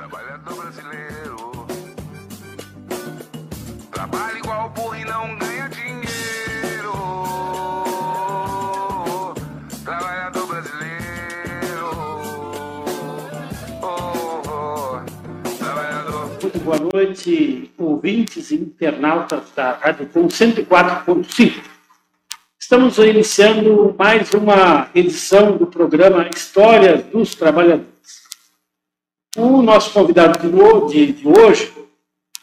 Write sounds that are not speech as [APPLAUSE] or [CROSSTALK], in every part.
Trabalhador brasileiro trabalha igual burro e não ganha dinheiro. Trabalhador brasileiro. Oh, oh. Trabalhador. Muito boa noite, ouvintes e internautas da Rádio Com 104.5. Estamos iniciando mais uma edição do programa Histórias dos Trabalhadores. O nosso convidado de ho- de, de hoje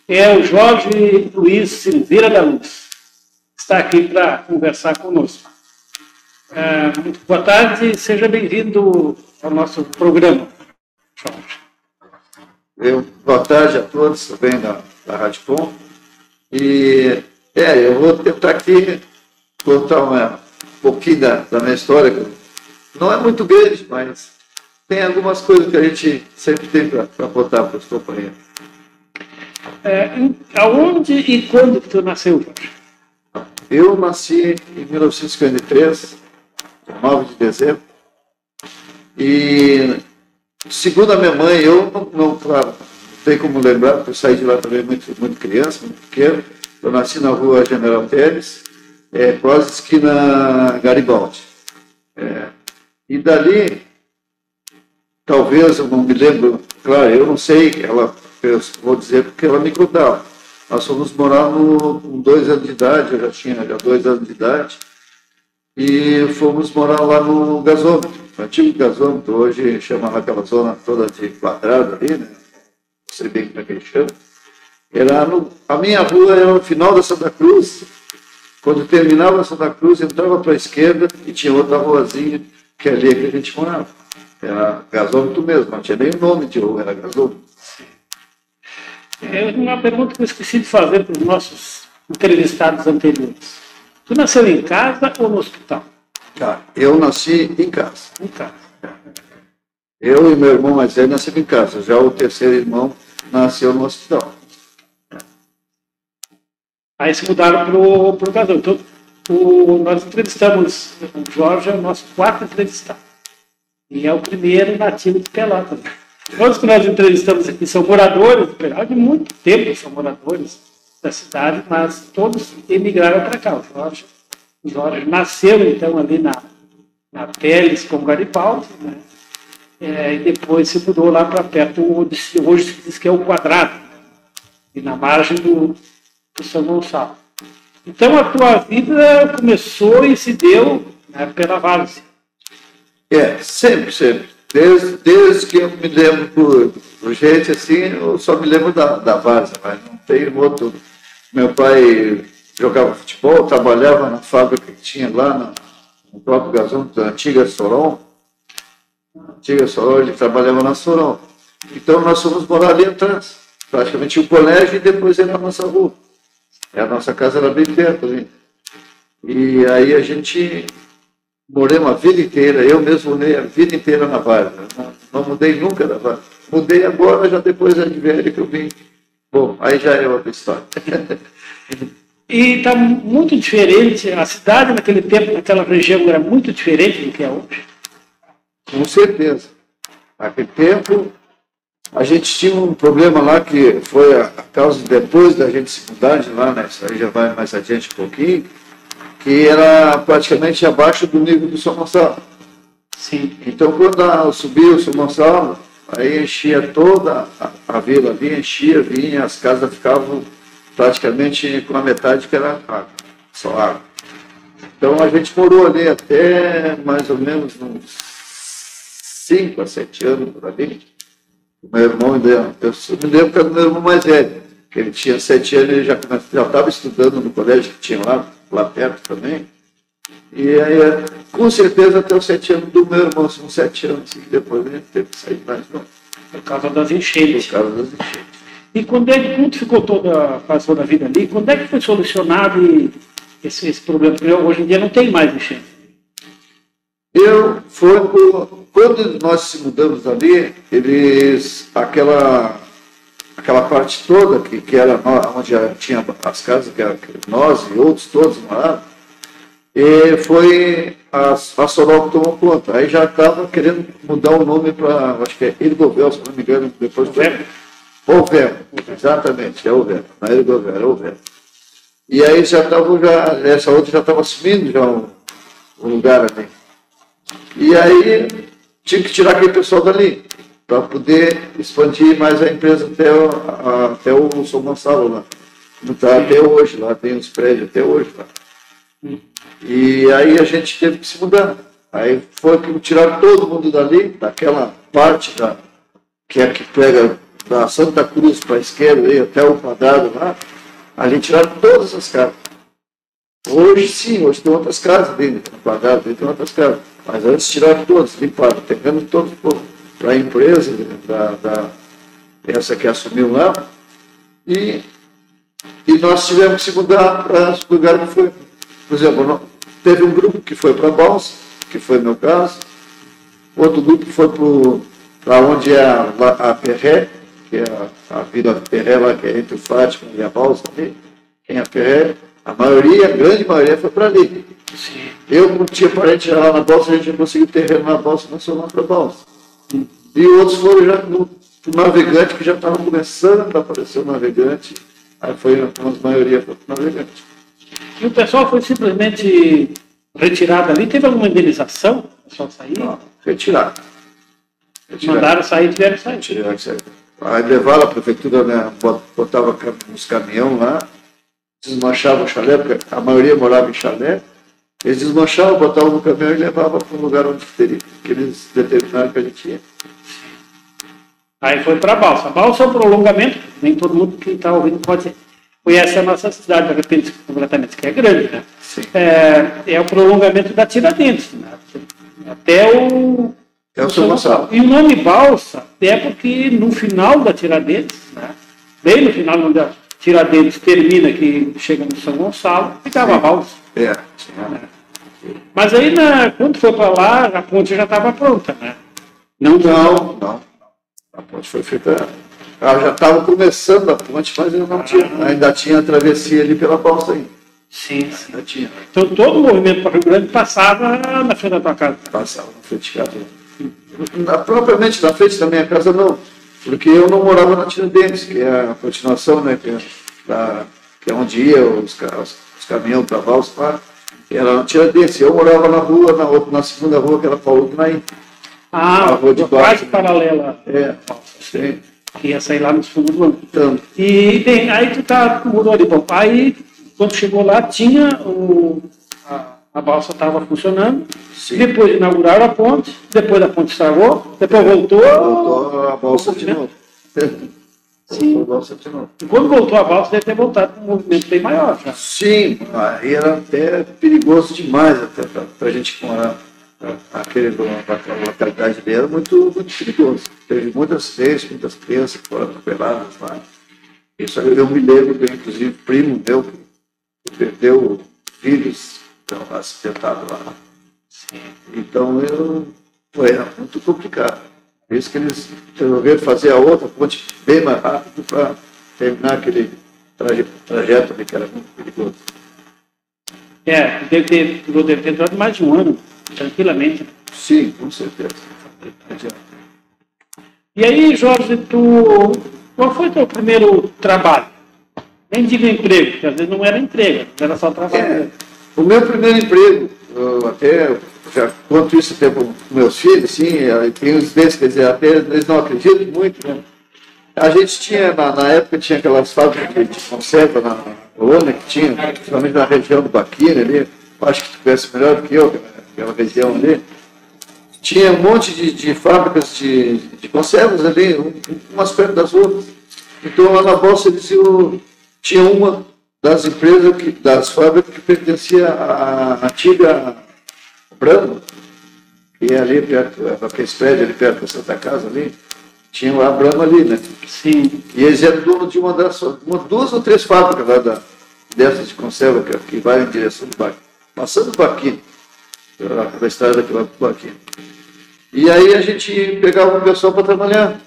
é o Jorge Luiz Silveira da Luz. Está aqui para conversar conosco. É, muito boa tarde, seja bem-vindo ao nosso programa, Jorge. Eu, boa tarde a todos também da, da Rádio Com. E é, eu vou tentar aqui contar uma, um pouquinho da, da minha história. Não é muito grande, mas tem algumas coisas que a gente sempre tem para contar para os companheiros. É, aonde e quando que tu nasceu, Jorge? Eu nasci em 1953, 9 de dezembro, e segundo a minha mãe, eu não, não, claro, não tem como lembrar, porque eu saí de lá também muito, muito criança, muito pequeno. Eu nasci na rua General Teles, é, quase esquina Garibaldi. É, e dali, talvez, eu não me lembro, claro, eu não sei, ela, vou dizer porque ela me contava. Nós fomos morar no, com dois anos de idade, eu já tinha já dois anos de idade, e fomos morar lá no gasômetro, no antigo gasômetro, hoje chama aquela zona toda de quadrado ali, né? Não sei bem como é que chama. Era no, a minha rua era no final da Santa Cruz, quando terminava Santa Cruz, entrava para a esquerda e tinha outra ruazinha, que é ali que a gente morava. Era gasômetro mesmo, não tinha nem nome de rua, era gasômetro. É uma pergunta que eu esqueci de fazer para os nossos entrevistados anteriores. Tu nasceu em casa ou no hospital? Tá, eu nasci em casa. Em casa. Eu e meu irmão mais velho nascemos em casa. Já o terceiro irmão nasceu no hospital. Aí se mudaram para o casal. Então, o, nós entrevistamos o Jorge, é o nosso quarto entrevistado. E é o primeiro nativo de Pelotas. Todos que nós entrevistamos aqui são moradores de Pelotas, de muito tempo são moradores da cidade, mas todos emigraram para cá. O Jorge, o Jorge nasceu, então, ali na, na Teles com Garibaldi, né? É, e depois se mudou lá para perto, onde hoje se diz que é o Quadrado, e na margem do, do São Gonçalo. Então a tua vida começou e se deu né, pela várzea. É, sempre, sempre. Desde, desde que eu me lembro por, por gente assim, eu só me lembro da, da Várzea, mas não tem outro. Meu pai jogava futebol, trabalhava na fábrica que tinha lá no, próprio gasômetro da antiga Soron. Antiga Soron, ele trabalhava na Soron. Então nós fomos morar ali atrás. Praticamente o colégio e depois era a nossa rua. E a nossa casa era bem perto ali. E aí a gente morei uma vida inteira, eu mesmo morei a vida inteira na Várzea. Não, não mudei nunca da Várzea. Mudei agora, já depois de velho que eu vim. Bom, aí já é outra história. [LAUGHS] E está muito diferente, a cidade naquele tempo, naquela região, era muito diferente do que é hoje. Com certeza. Naquele tempo, a gente tinha um problema lá que foi a, a causa depois da gente se mudar de lá, né? Isso aí já vai mais adiante um pouquinho, que era praticamente abaixo do nível do São Gonçalo. Sim. Então, quando subia o São Gonçalo, aí enchia toda a, a vila ali, enchia, vinha, as casas ficavam praticamente com a metade que era água, só água. Então, a gente morou ali até mais ou menos uns 5 a 7 anos por ali. O meu irmão ainda, eu me lembro que era o meu irmão mais velho, ele tinha 7 anos, ele já estava estudando no colégio que tinha lá, lá perto também. E aí, é, com certeza, até os sete anos do meu irmão, são sete anos, e depois a gente teve que sair mais não, Por causa das por enchentes. causa das enchentes. E quando é que como tu ficou toda, passou da vida ali, quando é que foi solucionado esse, esse problema? Porque hoje em dia não tem mais enchente. Eu, foi por- quando nós se mudamos ali, eles, aquela, aquela parte toda que, que era onde já tinha as casas, que, era, que nós e outros todos moravam, e foi a, a Sorol tomou conta. Aí já estava querendo mudar o nome para, acho que é Irgovel, se não me engano, depois foi. Ovel, exatamente, é não é Irgovel, é Ovel. E aí já estava, já, essa outra já estava assumindo já um, um lugar ali. E aí tinha que tirar aquele pessoal dali para poder expandir mais a empresa até o, a, até o São Gonçalo lá. Está até hoje lá, tem os prédios até hoje lá. E aí a gente teve que se mudar. Aí foi que tiraram todo mundo dali, daquela parte da, que é que pega da Santa Cruz para a esquerda aí, até o quadrado lá, ali tiraram todas as casas. Hoje sim, hoje tem outras casas dentro no quadrado, tem outras casas. Mas antes tiraram todas, limparam, pegando todos para a empresa, da, da, essa que assumiu lá, e, e nós tivemos que se mudar para lugar que foi. Por exemplo, teve um grupo que foi para Balsa, que foi meu caso, outro grupo foi para onde é a, a Perré, que é a, a Vila Perré lá, que é entre o Fátima e a Balsa ali, quem é a Perré, a maioria, a grande maioria foi para ali. Sim. Eu, como tinha parente lá na Balsa, a gente não conseguiu terreno na Balsa, nós fomos lá para a Balsa. E outros foram já no, no navegante, que já estava começando a aparecer o navegante, aí foi, a maioria foi navegante. E o pessoal foi simplesmente retirado ali? Teve alguma indenização? O pessoal saiu? Não, retirado. retirado. Mandaram sair, tiveram sair. Sair. Aí levaram a prefeitura, né, botava uns caminhão lá, desmanchava o chalé, porque a maioria morava em chalé, eles desmanchavam, botavam no caminhão e levavam para um lugar onde teria, que eles determinaram que a gente ia. Aí foi para a balsa. Balsa é o prolongamento, nem todo mundo que está ouvindo pode conhece a nossa cidade, de repente, completamente, que é grande, né? É, é, o prolongamento da Tiradentes, né? até o. É o São Gonçalo. E o nome balsa é porque no final da Tiradentes, né? bem no final, onde a Tiradentes termina, que chega no São Gonçalo, ficava a balsa. É. Né? Mas aí, na, quando foi para lá, a ponte já estava pronta, né? Não, não, não. A ponte foi feita ela já estava começando a ponte, mas ainda não tinha. Ainda tinha a travessia ali pela balsa ainda. Sim, sim. Ainda tinha. Então todo o movimento para o Rio Grande passava na frente da tua casa? Passava na frente de casa. Na, propriamente na frente da minha casa não. Porque eu não morava na Tiradentes, que é a continuação, né? Que é, da, que é onde ia os, os, os caminhões para a balsa lá. Era na Tiradentes. Eu morava na rua, na, outra, na segunda rua, que era Paulo Guinaí. Ah, a rua de baixo. quase paralela. É, sim que ia sair lá no fundo do ano. Então, e bem, aí tu tá, mudou ali, bom, aí quando chegou lá tinha o, a, a balsa estava funcionando, Sim. depois inauguraram a ponte, depois a ponte estragou, depois voltou. Voltou a balsa de novo. [LAUGHS] Sim. E quando voltou a balsa, deve ter voltado com um movimento bem maior já. Sim, aí era até perigoso demais até para a gente morar aquele, localidade dele era muito, muito perigoso. Teve muitas vezes, muitas crianças que foram atropeladas lá. Isso eu me lembro inclusive, primo meu que perdeu filhos então, acidentado lá. Sim. Então eu, foi muito complicado. Por isso que eles resolveram fazer a outra ponte bem mais rápido para terminar aquele trajeto, trajeto ali que era muito perigoso. É, deve ter, deve ter durado mais de um ano tranquilamente. Sim, com certeza. E aí, Jorge, tu, qual foi o teu primeiro trabalho? Nem digo emprego, porque às vezes não era emprego, era só trabalho. É, o meu primeiro emprego, eu até já conto isso até com meus filhos, sim, tem uns desses, quer dizer, até eles não acreditam muito, né? A gente tinha, na, na época, tinha aquelas fábricas de conserva na colônia que tinha, principalmente na região do Baquina ali, acho que tu conhece melhor do que eu, aquela região ali, tinha um monte de, de fábricas de, de, conservas ali, umas perto das outras. Então lá na Bolsa eles tinha uma das empresas, que, das fábricas que pertencia à antiga Brahma, que é ali perto, aquele prédio ali perto da Santa Casa ali, tinha a Brahma ali, né? Sim. E eles eram dono de uma das, uma, duas ou três fábricas lá da, dessas de conserva que, que vai em direção do Baquim, passando o Baquim pela estrada que vai para aqui. E aí a gente pegava o pessoal para trabalhar.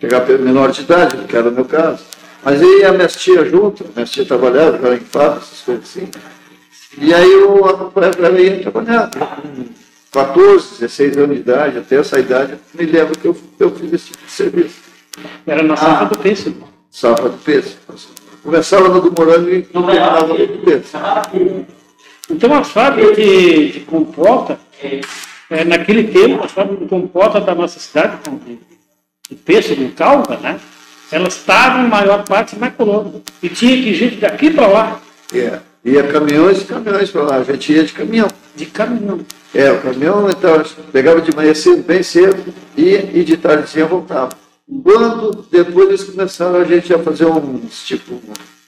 Pegar menor de idade, que era o meu caso. Mas aí a minha tia junto, minha tia trabalhava, era em fábrica, essas coisas assim. E aí eu acompanhava ela ia trabalhar. Com 14, 16 anos de idade, até essa idade, me lembro que eu, eu fiz esse tipo de serviço. Era na safra Ah. do pêssego. Safra do peixe. Começava no do morango e terminava no do peixe. Então, as fábricas de, de compota, é, naquele tempo, as fábricas de compota da nossa cidade, de, pêssego, de calda, né? Elas estavam, em maior parte, na colônia. E tinha que ir gente daqui para lá, É. Ia caminhões e caminhões para lá. A gente ia de caminhão. de caminhão. É, o caminhão então, pegava de manhã cedo, bem cedo, ia e de tardezinha voltava. Quando depois eles começaram a gente a fazer uns, tipo,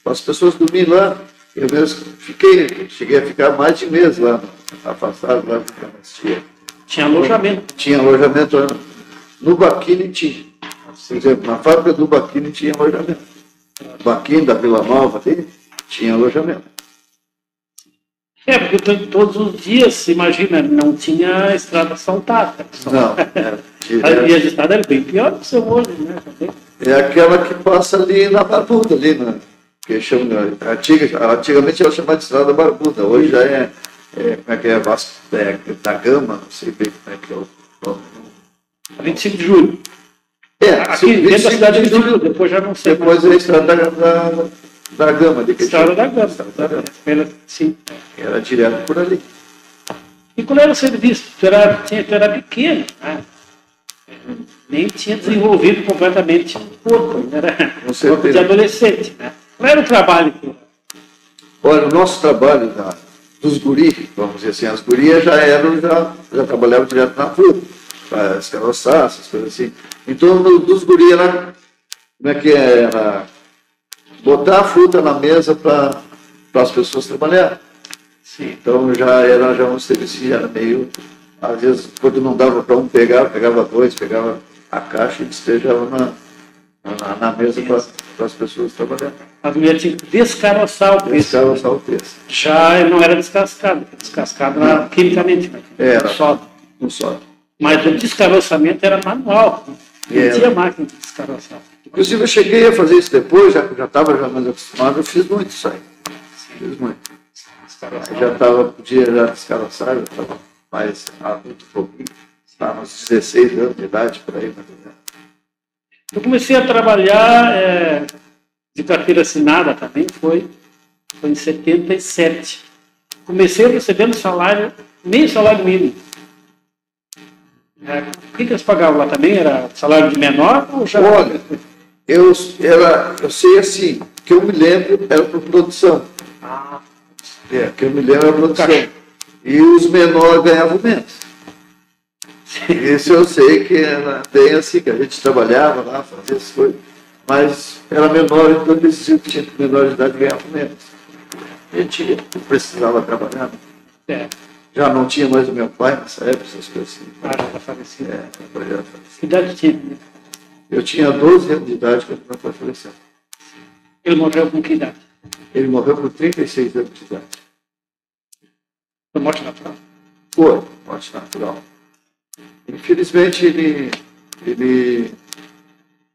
as pessoas dormiam lá, eu mesmo fiquei, cheguei a ficar mais de mês lá, afastado lá do Canastia. Tinha alojamento. Tinha alojamento lá no Baquini tinha. Por exemplo, na fábrica do Baquini tinha alojamento. Baquini da Vila Nova ali, tinha alojamento. É, porque to- todos os dias, imagina, não tinha estrada asfaltada. Não, [LAUGHS] As direto. vias de estrada eram bem pior do que são hoje, né? É aquela que passa ali na Barbuda, ali, né? Que chama, antiga, antigamente ela chamava de Estrada Barbuda, hoje já é, é como é que é, Vasco é, da Gama, não sei bem como é que é o nome. 25 de julho. É, Aqui dentro da 25 cidade de de julho, depois já não sei depois é a Estrada da, da, da Gama. Que Estrada da Gama. Estrada da Gama. Pela- Sim. Era direto por ali. E qual era o serviço? Tu era, tu era pequeno, né? nem tinha desenvolvido completamente o corpo, ainda era certeza. corpo de adolescente. Né? Qual era o trabalho? Olha, o nosso trabalho da, dos guri, vamos dizer assim, as gurias já eram, já, já trabalhavam direto na fruta, para escaroçar, essas coisas assim. Então, no, dos guri era, como é que é, era botar a fruta na mesa para as pessoas trabalhar. Sim. Então já era já um serviço, já era meio, às vezes, quando não dava para um pegar, pegava dois, pegava a caixa e despejava na, na, na mesa para as pessoas trabalhar. As mulheres tinham que descaroçar o peixe. Escaroçar o texto. Já não era descascado, descascado era quimicamente, né? Era. Só. Um só. Mas o descaroçamento era manual. Não Era. tinha máquina de descaroçar. Inclusive, eu cheguei a fazer isso depois, já estava já mais acostumado, eu fiz muito isso aí. Fiz muito. Aí já estava, podia já descaroçar, já estava mais adulto um pouquinho. Estava uns 16 anos de idade, por aí. Eu comecei a trabalhar é, de carteira assinada também, foi, foi em 77. Comecei recebendo salário, meio salário mínimo. É, o que, eles pagavam lá também? Era salário de menor ou já? Olha, eu, era, eu sei assim, que eu me lembro era por produção. Ah, É, que eu me lembro era produção. Caixa. E os menores ganhavam menos. Isso eu sei que era bem assim, que a gente trabalhava lá, fazia as coisas, mas era menor, então eles diziam que tinha menor de idade ganhava menos. A gente precisava trabalhar. é, Já não tinha mais o meu pai nessa época, essas coisas assim. ah, já tá falecido. É, já faleceu. Que idade tinha? Eu tinha 12 anos de idade quando meu pai faleceu. Ele morreu com que idade? Ele morreu com 36 anos de idade. Foi morte natural. Foi, morte natural. Infelizmente, ele, ele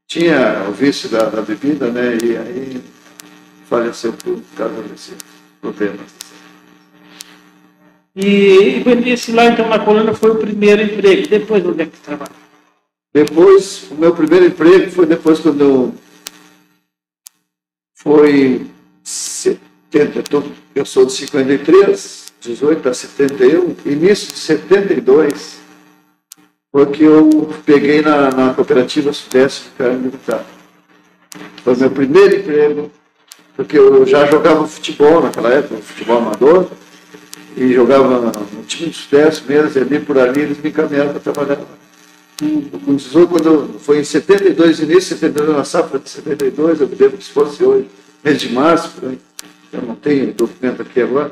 tinha o vício da, da bebida, né? E aí faleceu por causa desses problemas. E, e esse lá, então, na colônia foi o primeiro emprego. Depois, onde é que tu trabalhou? Depois, o meu primeiro emprego foi depois quando eu foi 70, eu tô- eu sou de 53, 18 a 71, início de 72, foi que eu peguei na, na cooperativa Sudeste de Carne Militar. Foi meu primeiro emprego, porque eu já jogava futebol naquela época, futebol amador, e jogava no time do Sudeste mesmo, e ali por ali eles me encaminharam para trabalhar com 18, quando foi em 72, início de 72, na safra de 72, eu me lembro que se fosse hoje, mês de março, aí. eu não tenho documento aqui agora,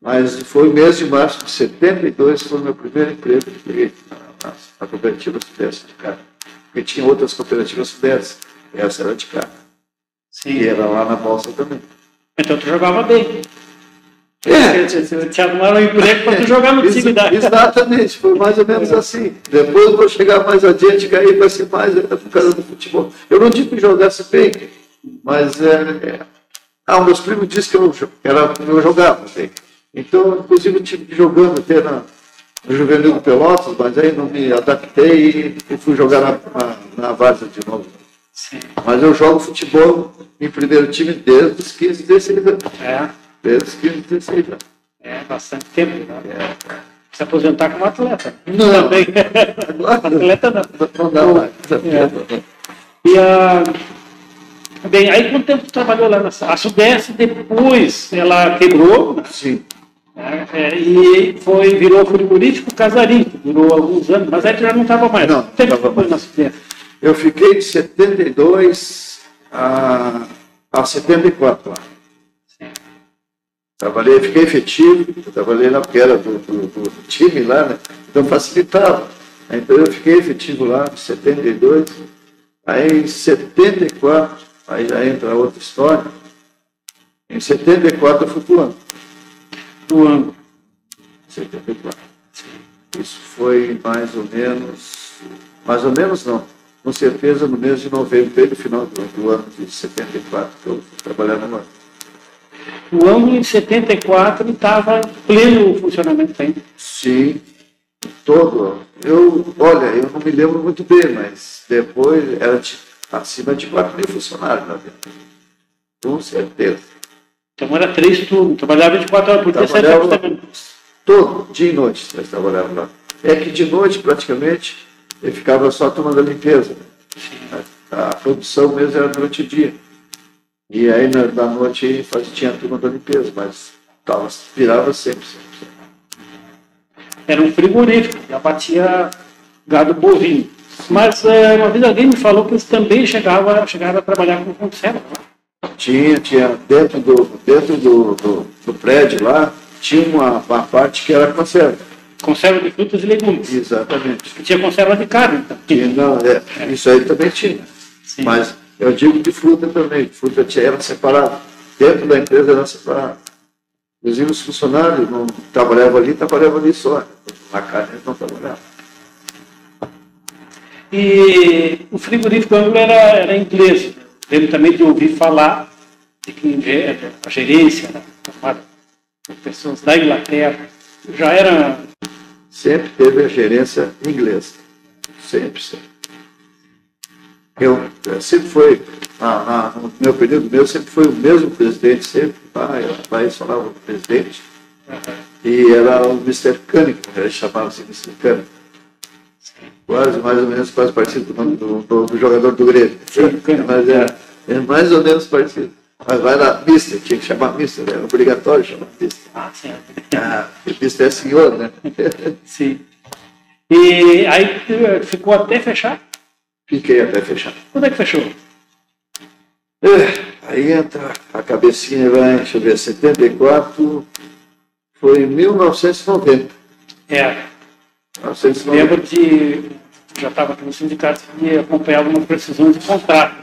mas foi mês de março de 72, foi o meu primeiro emprego que peguei na, na, na cooperativa Sudeste de carne. Porque tinha outras cooperativas Sudeste, essa era de carne, Sim. e era lá na Bolsa também. Então tu jogava bem. É. Te arrumaram um emprego para tu jogar no time da. Exatamente, foi mais ou menos assim. Depois eu vou chegar mais adiante, que aí vai ser mais é, por causa do futebol. Eu não digo que jogasse bem, mas é, é, ah, meus primos disseram que eu, era, eu jogava bem. Então, inclusive, eu tive jogando até na, no Juvenil do Pelotas, mas aí não me adaptei e, fui jogar na, na, na Várzea de novo. Sim. Mas eu jogo futebol em primeiro time desde os 15, 16 anos. É. Desde 15, 16 anos. É, bastante tempo. Né? É. Se aposentar como atleta. Não. Também. atleta não. Não dá mais. É. E a. Bem, aí quanto tempo trabalhou lá na A Sudeste, depois ela quebrou. Sim. É, é, e foi, virou frigorífico casarinho, durou alguns anos, mas aí tu já não estava mais. Não, tempo foi mais. na Sudeste. Eu fiquei de 72 a, a 74 lá. Trabalhei, fiquei efetivo, trabalhei porque era do, do, do, time lá, né? Então facilitava. Então eu fiquei efetivo lá em 72. Aí em 74, aí já entra outra história. Em 74 eu fui pro ano. Pro ano. 74. Isso foi mais ou menos. Mais ou menos não com certeza no mês de novembro, no final do, do ano de 74, que eu trabalhava no ano. O ano de 74 estava pleno funcionamento ainda. Sim, todo. Eu, olha, eu não me lembro muito bem, mas depois era de, acima de 4 mil funcionários lá dentro. Com certeza. Então era três turnos, trabalhava 24 horas por dia, 7 horas também. Todo, dia e noite nós trabalhávamos lá. É que de noite, praticamente, ele ficava só tomando a limpeza. A, a, produção mesmo era durante o dia. E aí na, na noite faz, tinha a turma da limpeza, mas tava, virava sempre, sempre. Era um frigorífico, que abatia gado bovino. Mas é, uma vez alguém me falou que eles também chegavam, chegavam a trabalhar com conserva. Tinha, tinha dentro do, dentro do, do, do prédio lá, tinha uma, uma parte que era conserva. Conserva de frutas e legumes. Exatamente. E tinha conserva de carne. Então. Não, é, é. Isso aí também tinha. Sim. Mas eu digo de fruta também. Fruta era separado. Dentro da empresa era separado. Inclusive os funcionários não trabalhavam ali, trabalhavam ali só. Na carne eles não trabalhavam. E o frigorífico ângulo era, era inglês. Lembro também de ouvir falar de que a gerência era formada por pessoas da Inglaterra. Já era sempre teve a gerência inglesa. Sempre, sempre. Eu, eh, sempre foi, na, na, no meu período meu, sempre foi o mesmo presidente, sempre, pai, pai falava do presidente, e era o Mr. Cunningham, ele chamava-se Mr. Cunningham. Quase, mais ou menos, quase parecido com o do, do, do, jogador do Grêmio. Mas é, é mais ou menos parecido. Mas vai lá, Mister, tinha que chamar Mister, era obrigatório chamar Mister. Ah, sim. Ah, Mister é senhor, né? [LAUGHS] sim. E aí ficou até fechar? Fiquei até fechar. Quando é que fechou? É, aí entra a cabecinha, vai, deixa eu ver, 74, foi em 1990. É. 1990. Lembro de já estava aqui no sindicato e acompanhava uma precisão de contrato.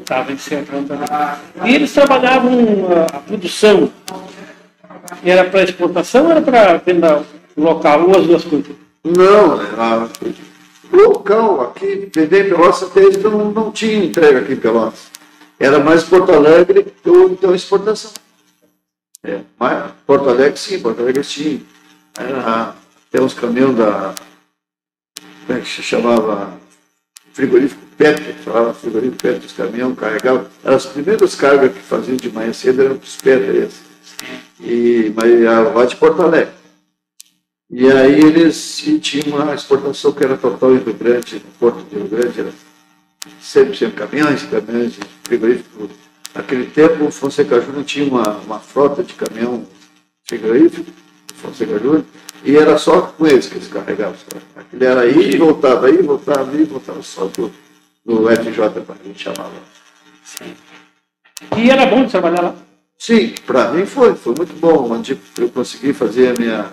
Estava encerrando ali. E eles trabalhavam a, a produção. Era para exportação ou era para venda local? Ou as duas coisas? Não, era local. Aqui, vender em Pelotas até eles não, não tinha entrega aqui em Pelotas. Era mais Porto Alegre ou então exportação. É, mas Porto Alegre sim, Porto Alegre sim. Era, uns caminhões da como é que se chamava? Frigorífico Petro, falava frigorífico Petro, os caminhões carregavam. As primeiras cargas que faziam de manhã cedo eram os Petros. E, mas lá de Porto Alegre. E aí eles tinham uma exportação que era total em Rio Grande, no Porto de Rio Grande, era sempre, sempre caminhões, caminhões de frigorífico. Naquele tempo, o Fonseca Júnior tinha uma, uma frota de caminhão frigorífico, Fonseca Júnior, e era só com eles que eles carregavam. Aquilo era aí e voltava, aí voltava, aí voltava só do, do FJ, para a gente chamava. Sim. E era bom de trabalhar lá? Sim, para mim foi, foi muito bom, onde eu consegui fazer a minha,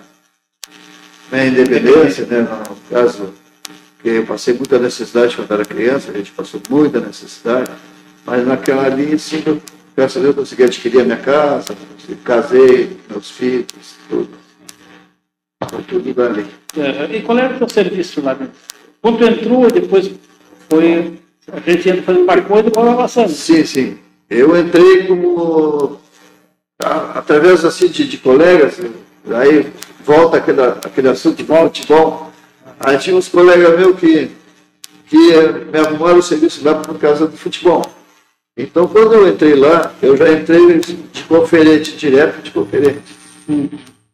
minha independência, né, no caso, que eu passei muita necessidade quando era criança, a gente passou muita necessidade, mas naquela ali, sim, eu, graças a Deus, eu consegui adquirir a minha casa, casei, meus filhos, tudo. Foi tudo dali. É, e qual era o teu serviço lá dentro? Quando tu entrou e depois foi. A gente entra fazendo uma coisa e vai avançando. Sim, sim. Eu entrei como através assim de, de colegas, aí volta aquele, aquele assunto de futebol. Aí tinha uns colegas meus que, que me arrumaram o serviço lá por causa do futebol. Então, quando eu entrei lá, eu já entrei de conferente, direto de conferente.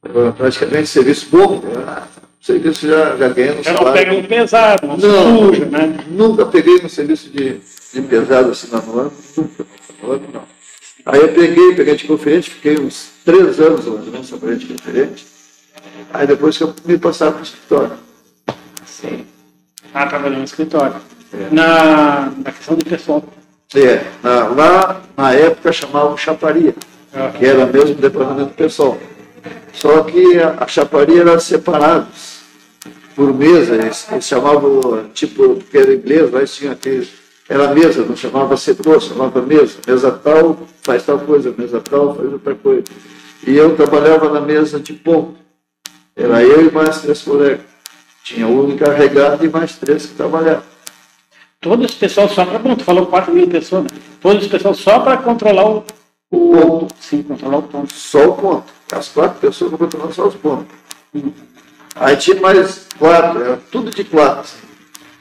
Eu, praticamente serviço bom, né? serviço já, já ganhando Já não pega um pesado, não, Não, suja, né? nunca peguei no serviço de, de pesado assim no ano, nunca. No ano, não. Aí eu peguei, peguei de conferente, fiquei uns três anos mais ou menos de conferente. Aí depois que eu me passaram para o escritório. Sim. Ah, trabalhou no escritório. É. Na, na questão do pessoal. É, na- lá na época chamavam chaparia, que era mesmo departamento pessoal. Só que a, a chaparia era separados por mesa, eles, eles chamavam, tipo, porque era inglês, lá eles tinham aquele, era mesa, não chamava setor, chamava mesa. Mesa tal faz tal coisa, mesa tal faz outra coisa. E eu trabalhava na mesa de ponto. Era eu e mais três colegas. Tinha um encarregado e mais três que trabalhavam. Todo esse pessoal só para. Bom, tu falou 4 mil pessoas, né? Todo esse pessoal só para controlar o, o ponto. Sim, controlar o ponto. Só o ponto. As quatro pessoas não controlavam só os pontos. Aí tinha mais quatro, era tudo de quatro.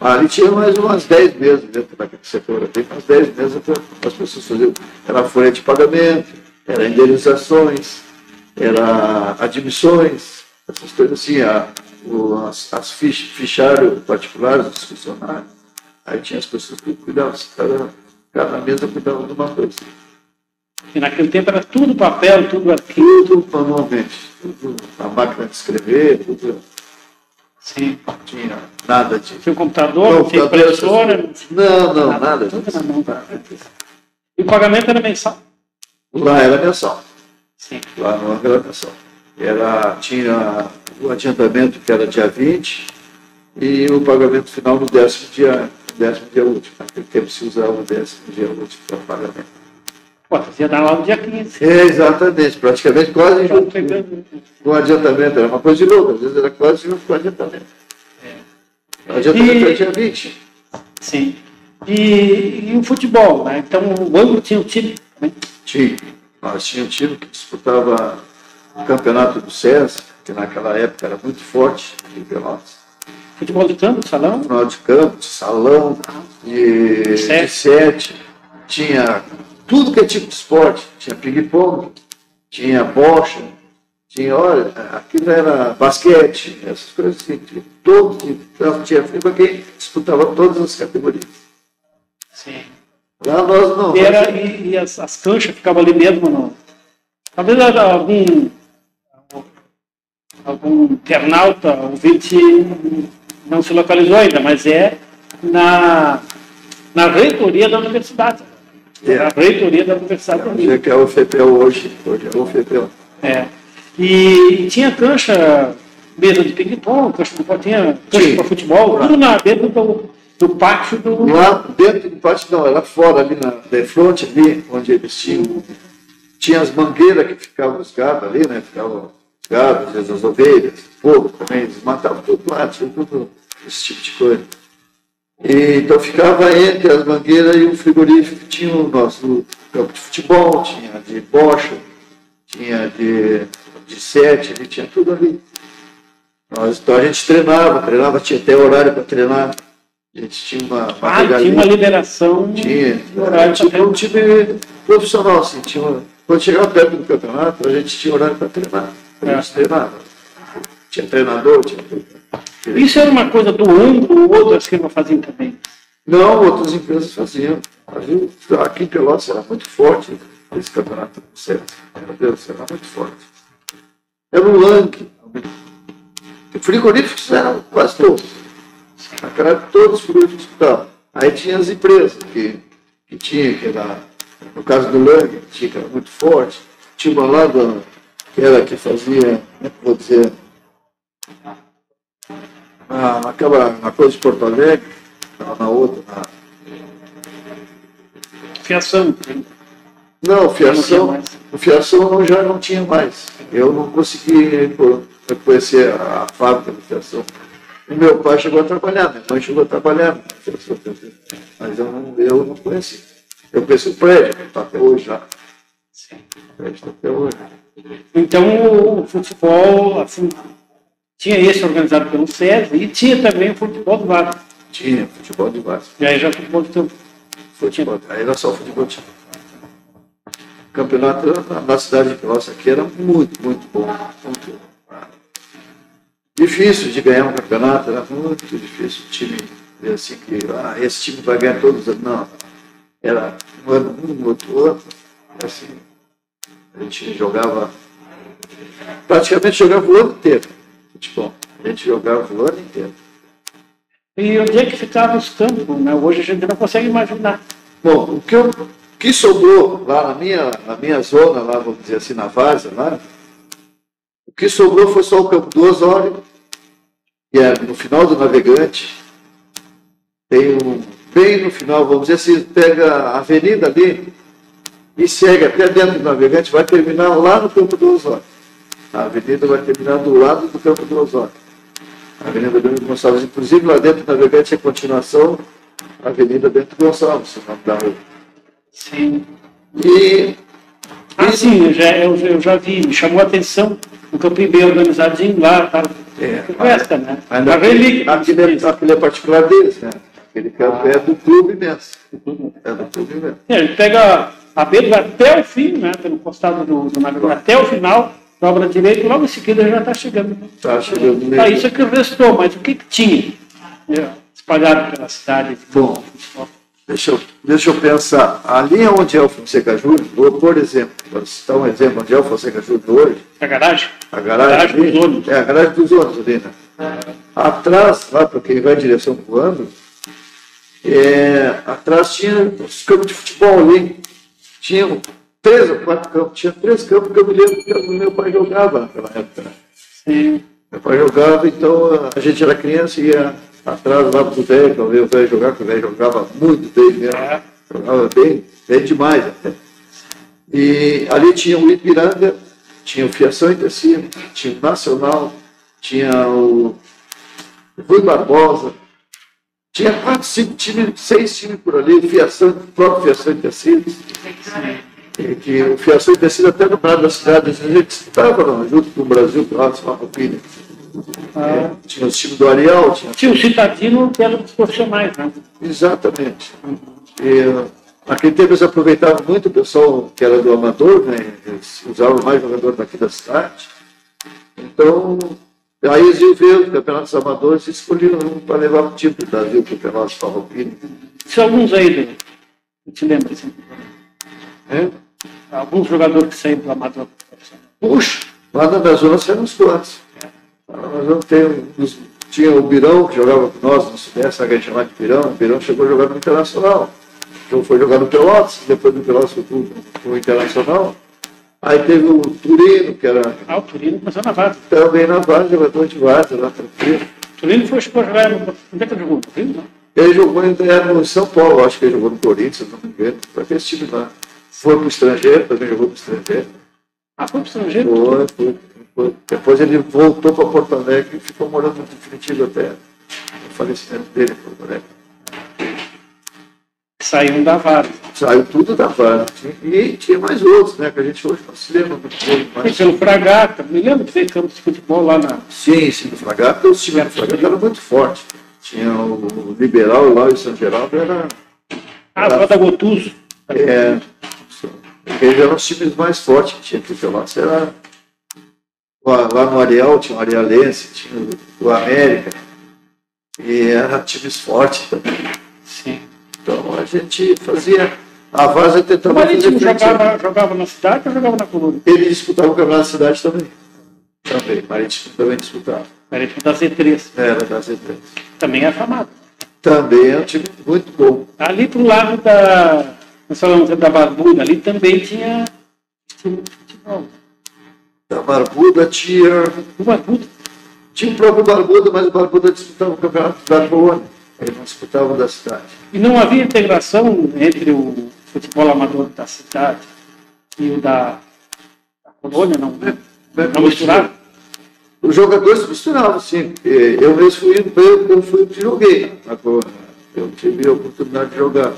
Ali tinha mais umas dez mesas dentro daquele setor. Tem umas dez mesas para as pessoas fazerem. Era folha de pagamento, era indenizações, era admissões, essas coisas assim, a, o, as, as fich, fichário particulares dos funcionários. Aí tinha as pessoas que cuidavam, cada, cada mesa cuidava de uma coisa. E naquele tempo era tudo papel, tudo arquivo. Tudo manualmente, tudo, a máquina de escrever, tudo, Sim. não tinha nada de. Tinha o computador, não tinha impressora. Não, não, nada Tudo disso. na mão. E o pagamento era mensal? Lá era mensal. Sim. Lá não era mensal. Era, tinha o adiantamento que era dia 20 e o pagamento final no décimo dia, décimo dia último. Naquele tempo se usava o décimo dia último para pagamento. Pô, fazia dar lá no dia 15. É, exatamente, praticamente quase junto com o adiantamento. Era uma coisa de louco, às vezes era quase junto com o adiantamento. O adiantamento E- era dia 20. Sim. E, e o futebol, né? Então o ângulo tinha o time. Né? Tinha. Nós tínhamos um time que disputava o campeonato do SESC, que naquela época era muito forte, em Pelotas. Futebol de campo, salão. Final de campo, de salão, de, de Sete. sete. Tinha tudo que é tipo de esporte. Tinha ping-pong, tinha bocha, tinha, olha, aquilo era basquete, essas coisas assim. Tinha todo tipo. Tinha FIFA que disputava todas as categorias. Sim. Lá nós não. E, era, e, e as, as canchas ficavam ali mesmo. No... Talvez era algum, algum internauta, ouvinte, não se localizou ainda, mas é na, na reitoria da universidade. É. Na reitoria da Universidade. Tinha que é o FPL hoje. Hoje é o FPL. É. E, tinha cancha, mesa de ping-pong, cancha de futebol, tinha cancha para futebol, tudo lá dentro do, do pátio do. Lá dentro do pátio, não, era fora, ali na de frente, ali, onde eles tinham. Tinha as mangueiras que ficavam os gados ali, né? Ficavam gados, às vezes as ovelhas, fogo também, eles matavam tudo lá, tinha tudo esse tipo de coisa. E, então ficava entre as mangueiras e o frigorífico, tinha o nosso campo de futebol, tinha de bocha, tinha de, de sete, tinha tudo ali. Nós, então a gente treinava, treinava, tinha até horário para treinar. A gente tinha uma, uma Ah, tinha uma liberação. Tinha. horário Tinha pra um time profissional, assim. Tinha uma- quando chegava perto do campeonato, a gente tinha horário para treinar. A gente treinava. Tinha treinador, tinha tudo. Isso era uma coisa do ângulo, outras que não faziam também. Não, outras empresas faziam. Fazia- Aqui em Pelotas era muito forte esse campeonato do Sesc. Meu Deus, era muito forte. Era um Lang. Frigoríficos eram quase todos. Naquela época, todos os frigoríficos disputavam. Aí tinha as empresas que, que tinha, que era, no caso do Lang, que tinha, que era muito forte. Tinha uma lá da- que era que fazia, vou dizer, na, naquela, na coisa de Porto Alegre, na, outra, na, Fiação. Não, Não fiação, mais. o fiação não, já não tinha mais. Eu não consegui conhecer a, fábrica de fiação. O meu pai chegou a trabalhar, minha mãe chegou a trabalhar mas eu não, eu não conheci. Eu conheci o prédio, está até hoje lá. Sim. Presta até hoje. Então o futebol, assim, tinha esse organizado pelo SESI e tinha também o futebol do Vasco. Tinha futebol de base. E aí já futebol do teu. Futebol, aí era só futebol de O campeonato na- cidade de nossa aqui era muito, muito bom. Muito bom. Difícil de ganhar um campeonato, era muito difícil. O time, assim, que ah, esse time vai ganhar todos os anos. Não. Era um ano um, outro outro. Assim, a gente jogava, praticamente jogava o ano inteiro. Futebol. A gente jogava o ano inteiro. E onde é que ficavam os campos? Né? Hoje a gente não consegue imaginar. Bom, o que, eu, o que sobrou lá na minha, na minha zona, lá, vamos dizer assim, na Várzea, lá, o que sobrou foi só o campo do Osório, que é no final do Navegante. Tem um, bem no final, vamos dizer assim, pega a avenida ali e segue até dentro do Navegante, vai terminar lá no campo do Osório. A avenida vai terminar do lado do campo do Osório. A Avenida Bento Gonçalves, inclusive lá dentro do Navegante é continuação, a Avenida Bento Gonçalves, o nome da rua. Sim. E Ah, sim, eu já, eu, eu já vi, me chamou a atenção um campinho bem organizadinho lá, tá? É, festa, né? Uma relíquia. aquele, é, aquele é particular deles, né? Aquele campo é do clube mesmo. É do clube mesmo. É, ele pega a beira até o fim, né? Pelo costado do, do navio, até o final, dobra direito, logo em seguida já está chegando. Tá chegando no Tá, isso é que restou, mas o que, que tinha? É, espalhado pela cidade. Bom. Deixa eu, deixa eu pensar. Ali onde é o Fonseca Júnior, vou, por exemplo, para citar um exemplo, onde é o Fonseca Júnior hoje, A garagem? a garagem, Garagem ali, dos ônibus. É, a garagem dos ônibus ali, né? Atrás, lá para quem vai em direção voando, é, atrás tinha os campos de futebol ali. Tinham três ou quatro campos, tinha três campos que eu me lembro que meu pai jogava naquela época. Né? Sim. Meu pai jogava, então a gente era criança e ia atrás lá pro velho, para ver o velho jogar, porque o velho jogava muito bem mesmo. É. Jogava bem, bem demais até. E ali tinha o Ipiranga, tinha o Fiação e Tecido, tinha o Nacional, tinha o Rui Barbosa, tinha quatro, cinco times, seis times por ali, Fiação, o próprio Fiação e Tecidos. E que o Fiação e Tecido até no Prado da cidade, a gente estava lá, junto com o Brasil, com o Alto Marroquina. É, tinha os times do Ariel, tinha Tinha o Citadino, que era dos profissionais, né? Exatamente. E, uh, naquele tempo eles aproveitavam muito o pessoal que era do amador, né? Eles usavam mais jogador daqui da cidade. Então, aí eles iam ver os campeonatos amadores e escolhiam um para levar o time do Brasil, o campeonato Farroupilha. Tinha alguns aí, do, eu te lembro, assim, Né? alguns jogadores que saíram do amador. Puxa, lá na zona saíram uns quantos. Lá na zona tem uns- tinha o Birão, que jogava com nós no Sudeste, a gente chamava de Birão. O Birão chegou a jogar no Internacional. Então foi jogar no Pelotas, depois do Pelotas foi pro, pro Internacional. Aí teve o Turino, que era Ah, o Turino começou na Vaz. também na base, jogador de base, lá tranquilo. O Turino foi, jogar no. Onde é que ele jogou? No Turino, não? Ele jogou ainda era no São Paulo, acho que ele jogou no Corinthians, não me engano. Foi aquele time lá. Foi pro estrangeiro, também jogou pro estrangeiro. Ah, foi pro estrangeiro? Foi, foi, foi. Depois ele voltou para Porto Alegre e ficou morando no definitivo até o falecimento dele Porto Alegre. Saíram da Vaz. Saiu tudo da base. E tinha mais outros, né? Que a gente hoje não se lembra muito bem. Mas... pelo Fragata. Me lembro que fez campo de futebol lá na. Sim, sim, do Fragata, os times do Fragata eram muito fortes. Tinha o Liberal lá o São Geraldo era. Ah, o Bota Gotuso. É, eles eram os times mais fortes que tinha aqui pelo Pelotas. Era, lá, no Ariel tinha o Arealense, tinha o, o América. E eram times fortes também. Sim. Então a gente fazia. A Vaza O tentava Marítimo fazer frente. jogava, jogava na cidade ou jogava na coluna? Ele disputava o Campeonato da Cidade também. Também, Marítimo também disputava. Marítimo da Z3. Era da Z3. Também é afamado. Também é um time muito bom. Ali pro lado da. Nós falamos da Barbuda, ali também tinha time de futebol. Da Barbuda tinha. O Barbuda. Tinha o próprio Barbuda, mas o Barbuda disputava o Campeonato da Colônia. Não disputava o da cidade. E não havia integração entre o futebol amador da cidade e o da, da colônia, não, não misturava? Os jogadores misturavam, sim. E Eu mesmo fui, eu, eu fui que joguei na colônia. Eu tive a oportunidade de jogar.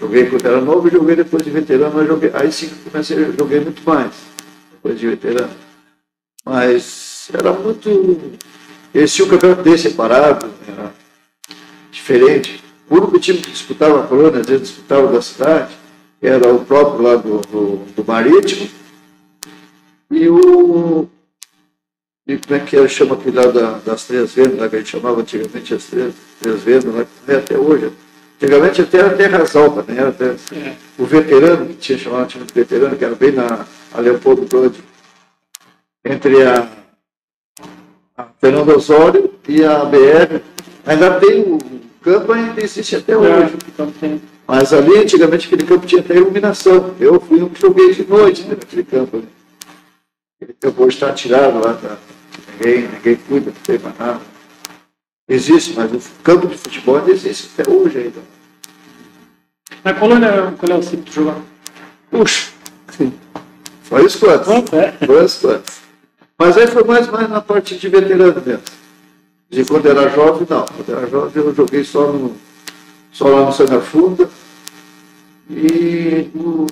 Joguei quando era novo e joguei depois de veterano, mas joguei, aí sim comecei, joguei muito mais, depois de veterano. Mas era muito. Esse o campeonato desse separado, era diferente. O único time que disputava a colônia, às vezes disputava da cidade, era o próprio lá do, do, do Marítimo e o. E como é que era, chama aquele lá da, das Três Vendas, lá que a gente chamava antigamente as Três, três Vendas, lá, é até hoje. Antigamente até era Terras Altas, né? Era até, É. o veterano, que tinha chamado time de veterano, que era bem na a Leopoldo Brode, entre a, a Fernando Osório e a BR. Ainda tem o campo, ainda existe até hoje. Tem. Mas ali, antigamente, aquele campo tinha até iluminação. Eu fui um que joguei de noite né, naquele campo. ali. Aquele campo hoje está tirado lá, tá? ninguém, ninguém cuida, não tem mais nada. Existe, mas o campo de futebol ainda existe até hoje ainda. Na colônia, qual é o ciclo de jogar? Puxa. Foi isso quantos? Quanto é? Foi isso quantos. Mas aí foi mais, mais na parte de veterano mesmo. De quando era jovem, não. Quando era jovem eu joguei só, no, só lá no Sanga Funda e no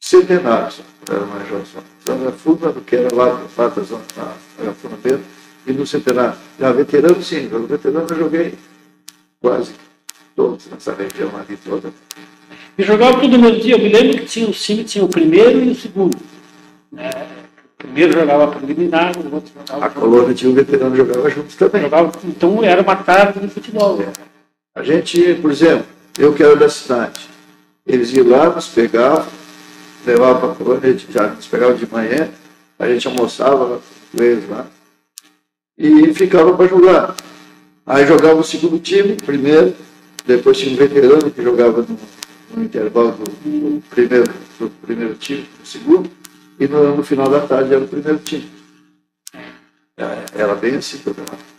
Centenário, era mais jovem. Só. Sanga Funda, que era lá, lá da zona, Funda mesmo, e no Centenário. Já veterano, sim. No veterano eu joguei quase todos nessa região ali toda. E jogava tudo no mesmo dia. Eu me lembro que tinha o time, tinha o primeiro e o segundo. É, o primeiro jogava preliminar, o outro jogava. A colônia tinha um veterano jogava juntos também. jogava então era uma tarde de futebol. É. A gente, por exemplo, eu que era da cidade, eles iam lá, nos pegavam, levavam para a colônia, já nos pegavam de manhã, a gente almoçava com eles lá e ficava para jogar. Aí jogava o segundo time, primeiro, depois tinha um veterano que jogava no, no intervalo do, do primeiro, do primeiro time, do segundo, e no, no final da tarde era o primeiro time. Era, era bem assim, o campeonato.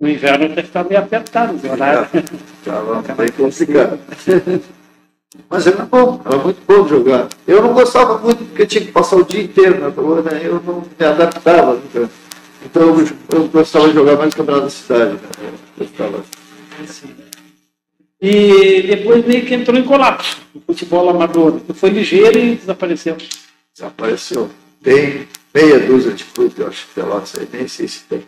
No inverno até ficava meio apertado o horário. Estava bem complicado. Mas era bom, era muito bom jogar. Eu não gostava muito porque tinha que passar o dia inteiro na colônia, eu não me adaptava. nunca. Então eu, eu gostava de jogar mais no campeonato da cidade. Né? Eu gostava. Assim. E depois meio que entrou em colapso o futebol amador. Foi ligeiro e desapareceu. Desapareceu. Tem meia dúzia de clubes, eu acho que Pelotas aí, nem sei se tem.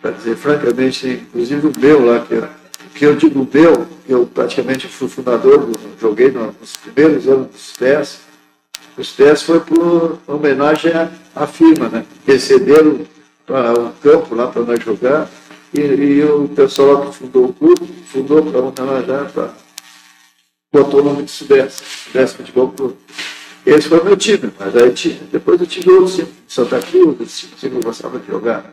Para dizer francamente, inclusive o meu lá, que eu, que eu digo meu, eu praticamente fui fundador, do- joguei no- nos primeiros anos dos TES. Os TES foi por homenagem à, firma, né? Que cederam para o campo lá para nós jogar. E, e o pessoal lá que fundou o clube, fundou para homenagear, para botou o nome de Sudeste, Sudeste Futebol Clube. Esse foi o meu time, mas aí depois eu tive outros times, Santa Cruz, esse time que eu gostava de jogar.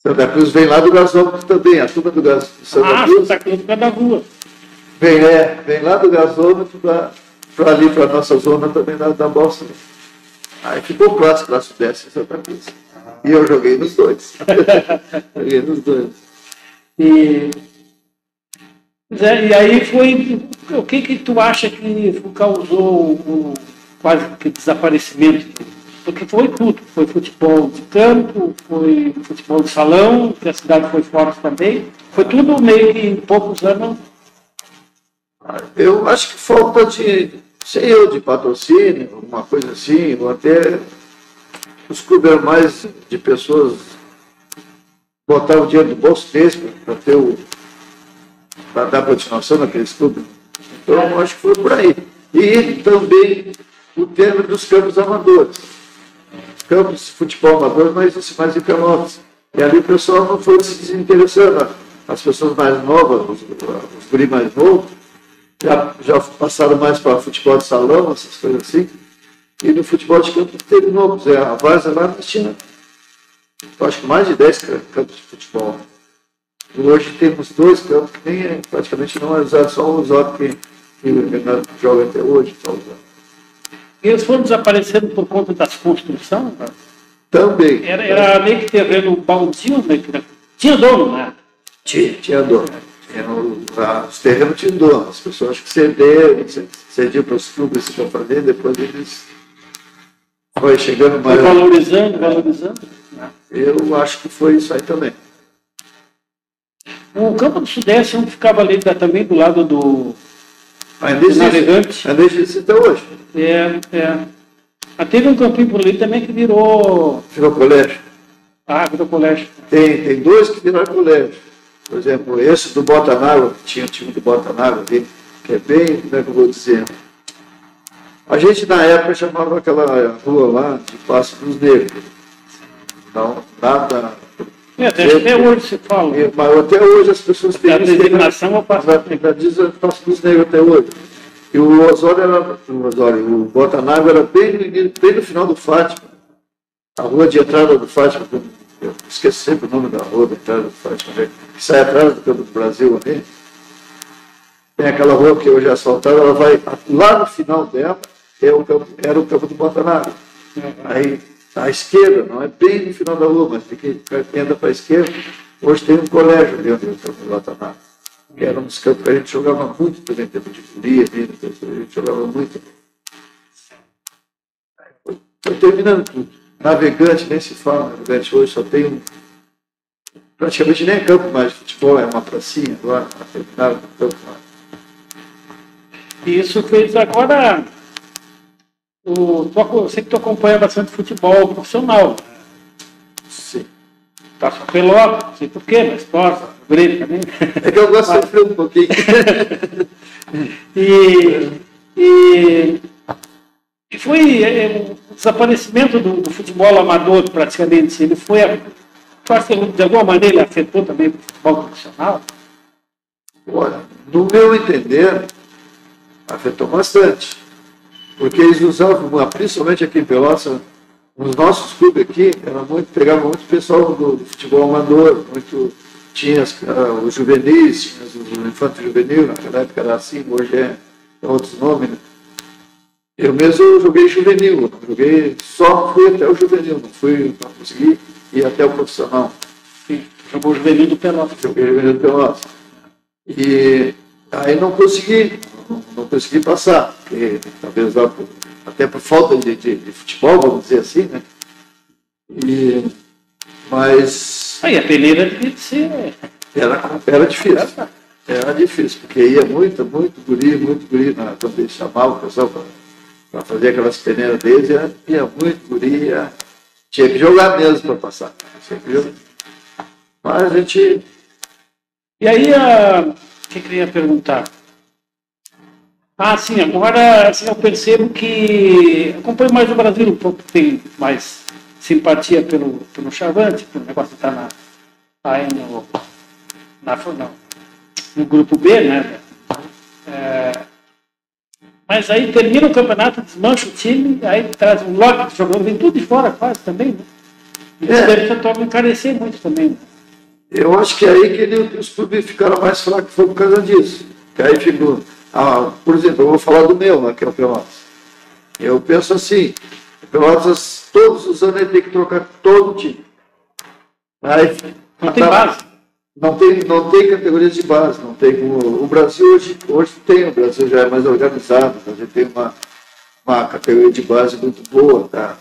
Santa Cruz vem lá do gasômetro também, a turma do, gas, do Santa Ah, Cruz Santa Cruz da rua. vem, é, vem lá do gasômetro para ali, para a nossa zona também da, da Bolsa. Aí ficou clássico lá Sudeste e Santa Cruz. E eu joguei nos dois. [LAUGHS] joguei nos dois. E, e aí foi. O que que tu acha que causou o quase que desaparecimento? Porque foi tudo. Foi futebol de campo, foi futebol de salão, que a cidade foi forte também. Foi tudo meio que em poucos anos. Eu acho que falta de, sei eu, de patrocínio, alguma coisa assim, ou até os clubes mais de pessoas botar o dinheiro do bolso deles para ter o. para dar continuação naqueles clubes. Então acho que foi por aí. E também o termo dos campos amadores. Campos de futebol amador não existe mais em Pelotas. E ali o pessoal não foi se desinteressando. As pessoas mais novas, os, os guri mais novos, já, já passaram mais para futebol de salão, essas coisas assim. E no futebol de campo novos. É, a Vaza lá tinha, eu acho que mais de 10 ca- campos de futebol. Hoje temos dois campos que nem é, praticamente não é usado, só o usado que, que o Renato joga até hoje. Só usado. E eles foram desaparecendo por conta das construções. né? Também. Era, era meio que terreno baldio, que, tinha dono, né? Tinha, tinha dono. O- a- os terrenos tinham dono. As pessoas que cederam, cediam para os clubes para fazer, depois eles foi chegando Foi mais. valorizando, valorizando. né? Eu acho que foi isso aí também. O campo do Sudeste, onde ficava ali tá também do lado do, Ainda existe, ainda existe até hoje. É, é. Mas teve um campinho por ali também que virou. Virou colégio. Ah, virou colégio. Tem, tem dois que viraram colégio. Por exemplo, esse do Botanágua, que tinha o time do Botanágua ali, que é bem, como é que eu vou dizer? A gente na época chamava aquela rua lá de Passo dos Negros. Não, É, até, até hoje se fala. E- Mas até hoje as pessoas têm A que- designação o Passo. Já diz o Passo dos Negros até hoje. E o Osório era, o Osório, o Botanágua era bem bem no final do Fátima. A rua de entrada do Fátima, eu esqueci sempre o nome da rua de entrada do Fátima, né? que sai atrás do Campo do Brasil ali. Tem aquela rua que hoje é asfaltada, ela vai lá no final dela, é o campo, era o campo do Botanágua. Aí, à esquerda, não é bem no final da rua, mas quem anda para a esquerda. Hoje tem um colégio ali onde o campo do Botanágua. Que era um dos campos que a gente jogava muito também, tempo de folia, a gente jogava muito. Foi, terminando tudo. Navegante, nem se fala, navegante hoje só tem um. Praticamente nem é campo mais de futebol, é uma pracinha agora, terminaram o campo lá. E isso fez agora. Tu, aco- eu sei que tu acompanha bastante futebol profissional. Sim. Passa o pelota, não sei porquê, mas torce, grita também. É que eu gosto de sofrer um pouquinho. [LAUGHS] E, e, e foi é, o desaparecimento do, do futebol amador, praticamente. Ele foi, a- tu que de alguma maneira ele afetou também o futebol profissional? Olha, no meu entender, afetou bastante. Porque eles usavam, principalmente aqui em Pelotas, nos nossos clubes aqui, era muito, pegava muito pessoal do, do futebol amador, muito, tinha as, ah, os juvenis, tinha os- o infanto juvenil, naquela época era assim, hoje é, é outros nomes. Né? Eu mesmo joguei juvenil, joguei, só fui até o juvenil, não fui, não consegui ir até o profissional. Sim, jogou juvenil do Pelotas. Joguei no Pelotas. E aí não consegui, não, não consegui passar, porque talvez lá por- até por falta de, de- de futebol, vamos dizer assim, né? E, mas Aí a peneira devia de ser. era, era difícil. Era difícil, porque ia muito, muito guri, muito guri, na, quando eles chamavam o pessoal para fazer aquelas peneiras deles, ia, ia muito guri, ia- tinha que jogar mesmo para passar. Tinha que jogar. Mas a gente E aí, a... o que eu queria perguntar? Ah, sim, agora assim, eu percebo que acompanho mais o Brasil, um pouco tem mais simpatia pelo, pelo Chavante, que o negócio está na, tá aí no, na, no, no grupo B, né? É, mas aí termina o campeonato, desmancha o time, aí traz um lote de jogadores, vem tudo de fora quase também, né? Isso É. deve torna encarecer muito também. Né? Eu acho que é aí que ele- os clubes ficaram mais fracos foi por causa disso. Que aí ficou. Ah, por exemplo, eu vou falar do meu, né, que é o Pelotas. Eu penso assim, o Pelotas, todos os anos ele tem que trocar todo o time. Aí, Não tem tá- base. Não tem, não tem categorias de base, não tem como. O Brasil hoje, hoje tem, o Brasil já é mais organizado, a gente tem uma, uma categoria de base muito boa, tá?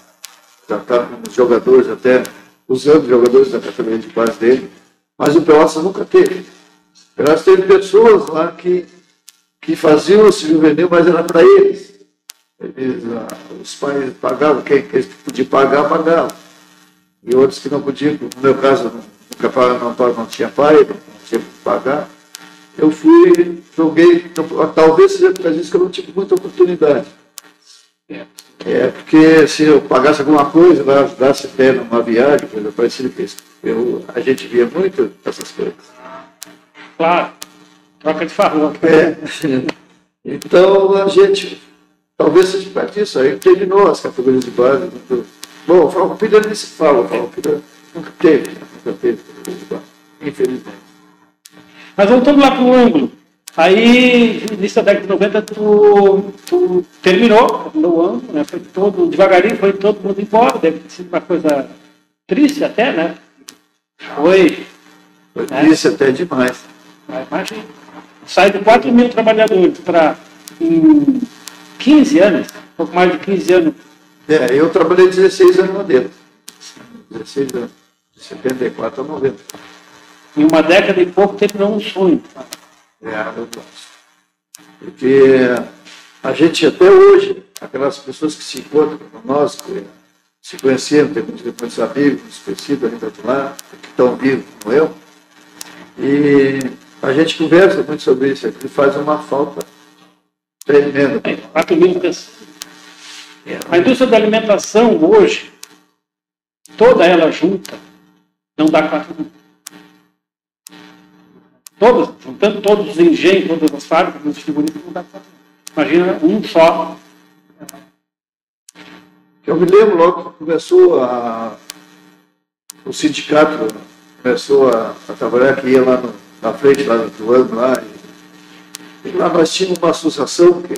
Já está com os jogadores até, usando jogadores da categoria de base dele, mas o Pelotas nunca teve. O Pelotas teve pessoas lá que, que faziam esse juvenil, mas era para eles. Eles, ah, Os pais pagavam, quem, quem podia pagar, pagava. E outros que não podiam, no meu caso, nunca não, não, tinha pai, não tinha que pagar. Eu fui, joguei, talvez seja por disso que eu não tive muita oportunidade. É, porque se eu pagasse alguma coisa, lá, ajudasse até numa viagem, coisa parecida isso. Eu, a gente via muito essas coisas. Claro. Troca de farrão. É. Então a gente, talvez seja por disso, aí terminou as categorias de base. Muito... Bom, o Farroupilha nem se fala, o Farroupilha nunca teve, nunca teve categoria de base, infelizmente. Mas voltando lá para o ângulo. Aí, no início da década de 90, tu, tu terminou, terminou o ângulo, né? Foi todo, devagarinho, foi todo mundo embora. Deve ter sido uma coisa triste até, né? Foi, Foi É. triste até demais. imagina. Sai de 4 mil trabalhadores para em 15 anos, pouco mais de 15 anos. É, eu trabalhei 16 anos lá dentro. 16 anos. De 74 a 90. Em uma década e pouco terminou um sonho. É, eu gosto. Porque a gente até hoje, aquelas pessoas que se encontram com nós, que se conheceram, tem muitos, amigos, conhecidos ainda de lá, que estão vivos como eu, e a gente conversa muito sobre isso, aqui faz uma falta tremenda. É, 4 mil pessoas. A indústria da alimentação hoje, toda ela junta, não dá 4 mil. Todas, juntando todos os engenhos, todas as fábricas, os distribuidores, não dá 4 mil. Imagina um só. Eu me lembro logo que começou a, o sindicato começou a, a trabalhar, que ia lá no, na frente lá do ano lá, e, e lá nós tínhamos uma associação, que,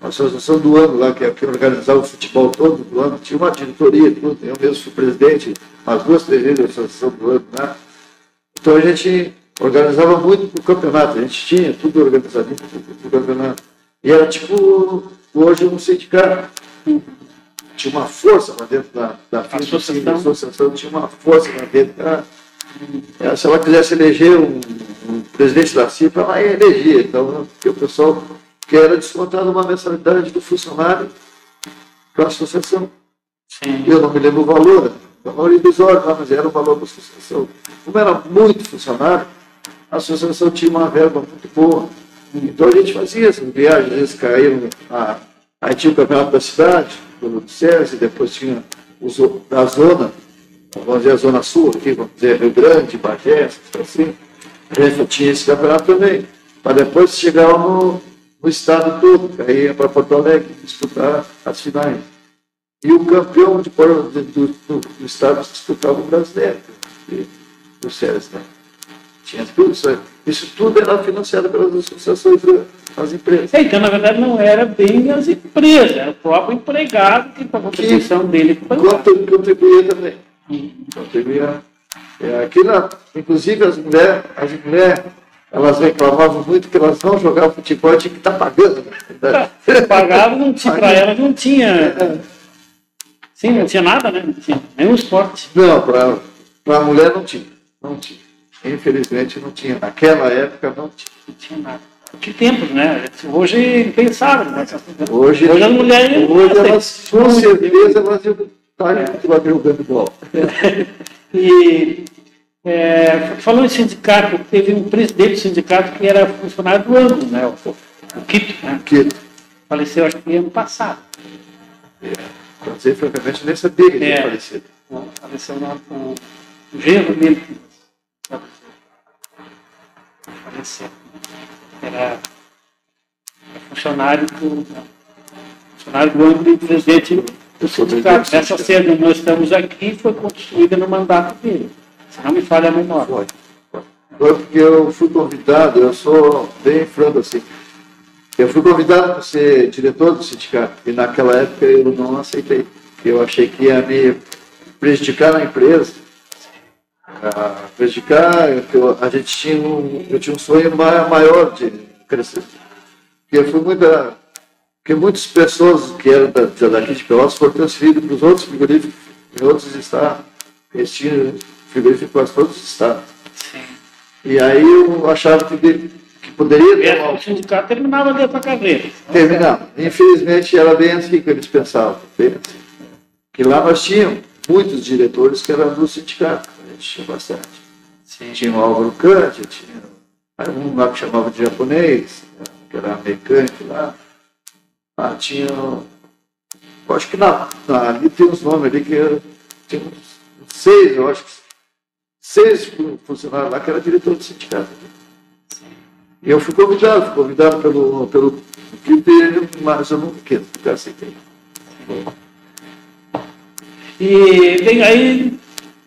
uma associação do ano lá, que, que organizava o futebol todo do ano, tinha uma diretoria, tudo, eu mesmo fui presidente, umas duas, três vezes da associação do ano lá. Então a gente organizava muito o campeonato, a gente tinha tudo organizadinho para o campeonato. E era tipo hoje um sindicato. Tinha uma força lá dentro da, da FIA, Associação. associação tinha uma força lá dentro. Era, era, se ela quisesse eleger um, um presidente da CIPA, ela ia eleger. Então, porque o pessoal que era descontado uma mensalidade do funcionário para a associação. Sim. Eu não me lembro o valor, o valor irrisório, não, mas era o valor da associação. Como era muito funcionário, a associação tinha uma verba muito boa. Então a gente fazia essas viagens, eles caíam. A, aí tinha o campeonato da cidade, pelo SESI, depois tinha os, da zona, vamos dizer a Zona Sul, aqui, vamos dizer Rio Grande, Bagé, assim. A gente tinha esse campeonato também, para depois chegar no, no estado todo, que aí ia para Porto Alegre disputar as finais. E o campeão de, do, do, do, do estado disputava o brasileiro, do SESI, né? Tinha tudo isso aí. Isso tudo era financiado pelas associações das empresas. É, Então, na verdade, não era bem as empresas, era o próprio empregado que, com a contribuição dele, que pagava. Contribuía também. Contribuía. É, aqui na, inclusive as mulheres, as mulheres, elas reclamavam muito que elas não jogavam futebol, tinha que estar pagando. Né? [LAUGHS] Pagava, não tinha, para elas não tinha. Sim, não tinha nada, né? Não tinha nenhum esporte. Não, para a mulher não tinha. Não tinha. Infelizmente não tinha. Naquela época não tinha. Não tinha nada. Que tempos, né? Hoje é impensável. Né? Hoje, Hoje as mulheres. hoje elas, com certeza, elas iam lá bola. [LAUGHS] [LAUGHS] E é, falando em sindicato, teve um presidente do sindicato que era funcionário do ângulo, né? O, o Quito, né? Que, Faleceu acho que ano passado. para dizer francamente, nem sabia que ele É. falecido. Faleceu o genro dele. Faleceu. Era, funcionário do, funcionário do presidente do sindicato. Essa onde nós estamos aqui foi construída no mandato dele. Se não me falha a memória. Foi. Foi porque eu fui convidado, eu sou bem franco assim. Eu fui convidado para ser diretor do sindicato e naquela época eu não aceitei. Eu achei que ia me prejudicar na empresa. Ah, prejudicar, eu, a gente tinha um, eu tinha um sonho ma- maior de crescer. Porque eu fui muita, porque muitas pessoas que eram da, daqui de Pelotas foram transferidas para os outros frigoríficos em outros estados. Eles tinham frigorífico para todos os estados. Sim. E aí eu achava que, de- que poderia uma, o sindicato terminava dentro da carreira. terminar. Infelizmente era bem assim que eles pensavam. Bem assim. Que lá nós tínhamos muitos diretores que eram do sindicato. A gente tinha bastante. Sim. Tinha o Álvaro Cante, tinha aí um lá que chamava de japonês, que era mecânico lá. Ah, tinha. eu acho que na, na- ali tem uns nomes ali que era- tinha uns seis, eu acho que seis funcionários lá que era diretor do sindicato. E eu fui convidado, fui convidado pelo, pelo critério, mas eu não quis, nunca aceitei. E bem, aí,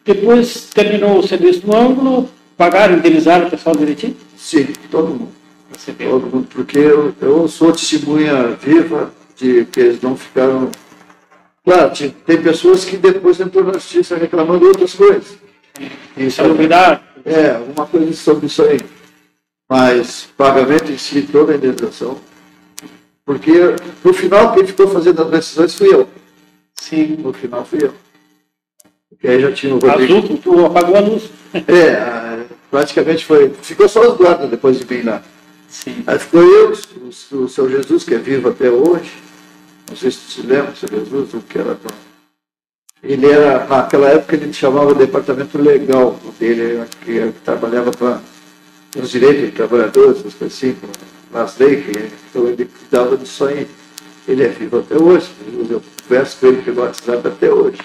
depois terminou o serviço no ângulo, pagaram, indenizaram o pessoal direitinho? Sim, todo mundo. Mundo, porque eu, eu sou testemunha viva de que eles não ficaram. Claro, tem pessoas que depois entrou na justiça reclamando outras coisas. Isso é, Salubridade. é, alguma coisa sobre isso aí. Mas pagamento em si, toda a indenização. Porque no final quem ficou fazendo as decisões fui eu. Sim. No final fui eu. Porque aí já tinha o Rodrigo. Azul, tu apagou a luz. É, praticamente foi. Ficou só os guardas depois de mim lá. Sim. Aí ficou eu, o, o seu Jesus, que é vivo até hoje. Não sei se tu se lembra, o seu Jesus, o que era. Ele era, naquela época, ele chamava departamento legal dele, que, que trabalhava para os direitos dos trabalhadores, essas coisas assim, com as leis, que, então ele cuidava disso aí. Ele é vivo até hoje, eu converso com ele pelo WhatsApp até hoje.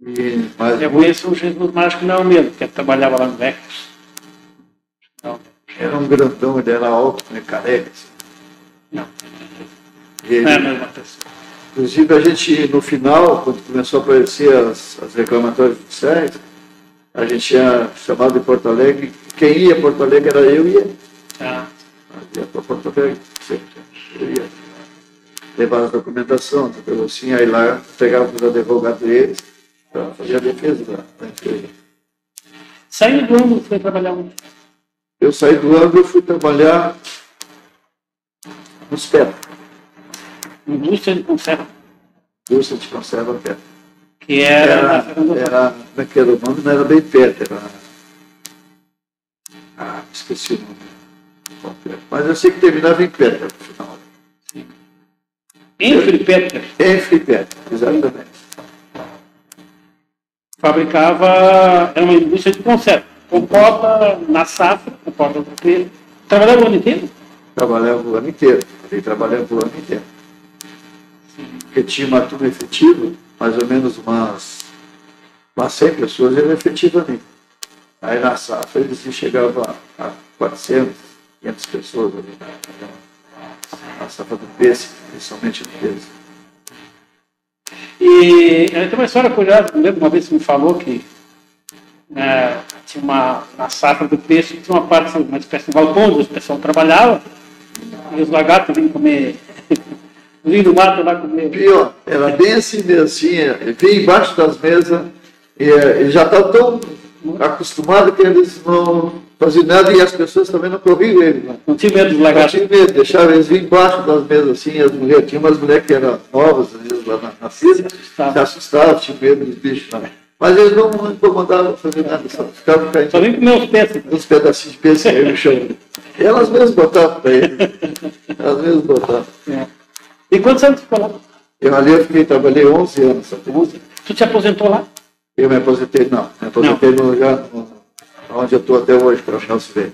E, mas Eu conheço o Jesus Mágico não é o mesmo, que trabalhava lá no Vecos. Era um grandão, ele era alto, né, careca. assim. não, E não é a ele, mesma pessoa. Inclusive, a gente, no final, quando começou a aparecer as, as reclamatórias judiciais, a gente tinha chamado de Porto Alegre. Quem ia a Porto Alegre era eu e ele. Tá. ia para Porto Alegre, sempre. Eu ia levar a documentação, tudo assim, aí lá pegava os advogados deles para fazer a defesa da, da empresa. Saindo do ano, foi trabalhar onde? Eu saí do ângulo e fui trabalhar nos pés, Indústria de conserva, indústria de conserva pé. que era, Era, era, como é que era o nome? Não era bem perto, era. Ah, esqueci o nome. Mas eu sei que terminava em Petra no final. Em Filipetra, Em Flipeta, exatamente. fabricava, era uma indústria de conserva. Compota na safra, do treino. Trabalhava o ano inteiro? Trabalhava o ano inteiro. Ali trabalhava o ano inteiro. Porque tinha uma turma efetiva, mais ou menos umas, umas 100 pessoas eram efetivamente. Aí na safra eles chegavam a, a 400, 500 pessoas ali na, na safra do pêssego, principalmente do pêssego. E tem uma história curiosa, eu lembro uma vez que me falou que eh, tinha uma, na safra do peixe, tinha uma parte, uma espécie de balcão onde o pessoal trabalhava, e os lagartos vinham comer, vinham do mato lá comer. Pior, era bem assim mesmo, assim, é, vinha embaixo das mesas e, é, e já estavam tão acostumados que eles não faziam nada e as pessoas também não corriam eles. Né? Não tinha medo dos Não lagartos. tinha medo, deixavam eles vir embaixo das mesas assim, as mulheres, tinha umas mulheres que eram novas às vezes, lá na, na Se assustavam. se assustavam, tinham medo dos bichos lá. Mas eles não incomodavam fazer nada, só ficavam caindo Só vem comer os peixes. uns pedacinhos de peixe aí no chão. E elas mesmas botavam para eles. Elas mesmas botavam. É. E quantos anos ficou lá? Eu ali eu fiquei, trabalhei 11 anos. sabe? Tu te aposentou lá? Eu me aposentei, não. Me aposentei no lugar onde eu estou até hoje, para o Nelson Verde.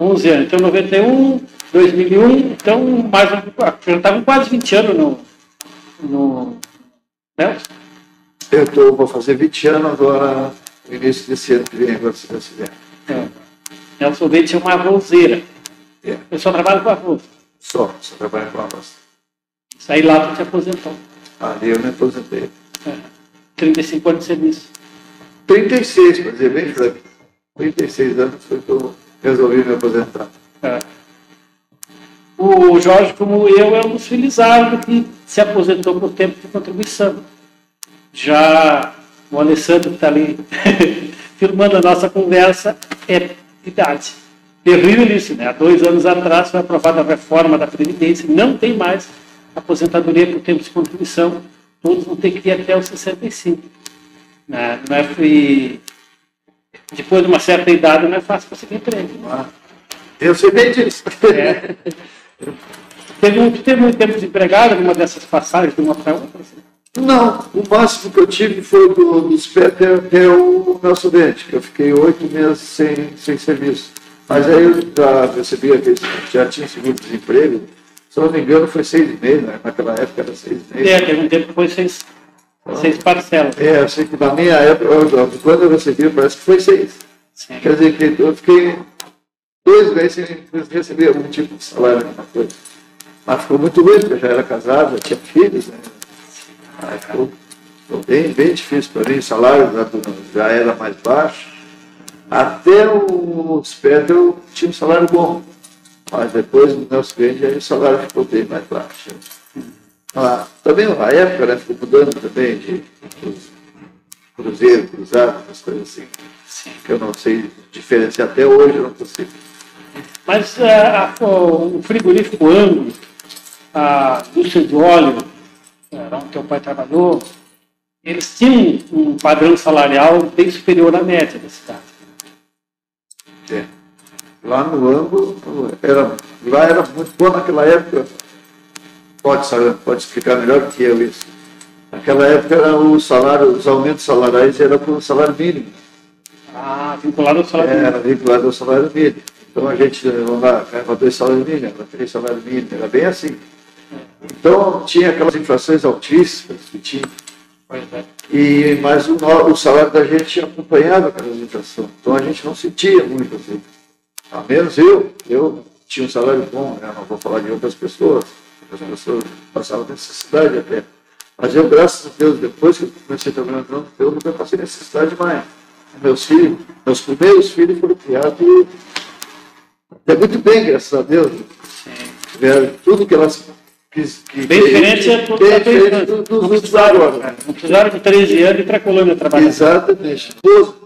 11 anos. Então, 91, 2001, então, mais um, já estava com quase 20 anos no. no né? Eu tô, vou fazer 20 anos agora, no início desse ano que vem, agora se Deus quiser. É. Nelson Leite tinha uma arrozeira. É. Eu só trabalho com arroz. Só, só trabalho com arroz. Saí lá para te aposentar. Ali eu me aposentei. É. 35 anos de serviço. 36, para dizer bem franco. 36 anos foi que eu resolvi me aposentar. É. O Jorge, como eu, é um dos felizardos que se aposentou por tempo de contribuição. Já o Alessandro que está ali [LAUGHS] filmando a nossa conversa é idade. Terrível isso, né? Há dois anos atrás foi aprovada a reforma da Previdência, não tem mais aposentadoria por tempo de contribuição, todos vão ter que ir até os 65. Né? Não é, e depois de uma certa idade não é fácil conseguir emprego. Ah, Eu sei bem disso. É. [LAUGHS] Teve, um- teve muito tempo desempregado numa dessas passagens de uma para outra? assim? Não, o máximo que eu tive foi do, dos pés até, até o Nelson Dente, que eu fiquei oito meses sem, sem serviço. Mas aí eu já recebi aquele, já tinha seguro-desemprego, se eu não me engano foi seis meio, né? naquela época era seis meio. É, teve um tempo que foi seis, seis parcelas. É, eu sei que na minha época, eu- quando eu recebi, parece que foi seis. Sim. Quer dizer que eu fiquei dois meses sem receber algum tipo de salário, alguma coisa. Mas ficou muito ruim, porque eu já era casado, já tinha filhos, né? Aí ficou, ficou bem, bem difícil para mim, o salário já, já era mais baixo. Até o Sped eu tinha um salário bom, mas depois do Nelson Grande aí o salário ficou bem mais baixo. Ah, também a época né, ficou mudando também de cruz- cruzeiro, cruzado, essas coisas assim que eu não sei diferenciar até hoje, eu não consigo. Mas ah, a- o frigorífico Ângulo, a indústria de óleo, era onde teu pai trabalhou, eles tinham um padrão salarial bem superior à média da cidade. É. Lá no ângulo, era, lá era muito bom naquela época. Pode, saber, pode explicar melhor que eu isso. Naquela época era o salário, os aumentos salariais eram com o salário mínimo. Ah, vinculado ao salário Era mínimo. vinculado ao salário mínimo. Então a gente lá, ganhava dois salários mínimos, três salários mínimos, era bem assim. Então tinha aquelas inflações altíssimas que tinha. É. E, mas o, o salário da gente acompanhava aquela inflação. Então a gente não sentia muito assim. A menos eu, eu tinha um salário bom, né? não vou falar de outras pessoas. Outras pessoas passavam necessidade até. Mas eu, graças a Deus, depois que eu comecei a trabalhar no eu nunca passei necessidade mais. Meus filhos, meus primeiros filhos foram criados até muito bem, graças a Deus. Tiveram tudo que elas quis. Que, Bem diferente é tudo bem da diferente tua do- dos Não outros precisaram, agora. cara. Não precisaram de 13 anos para a colônia trabalhar. Exatamente. Esposo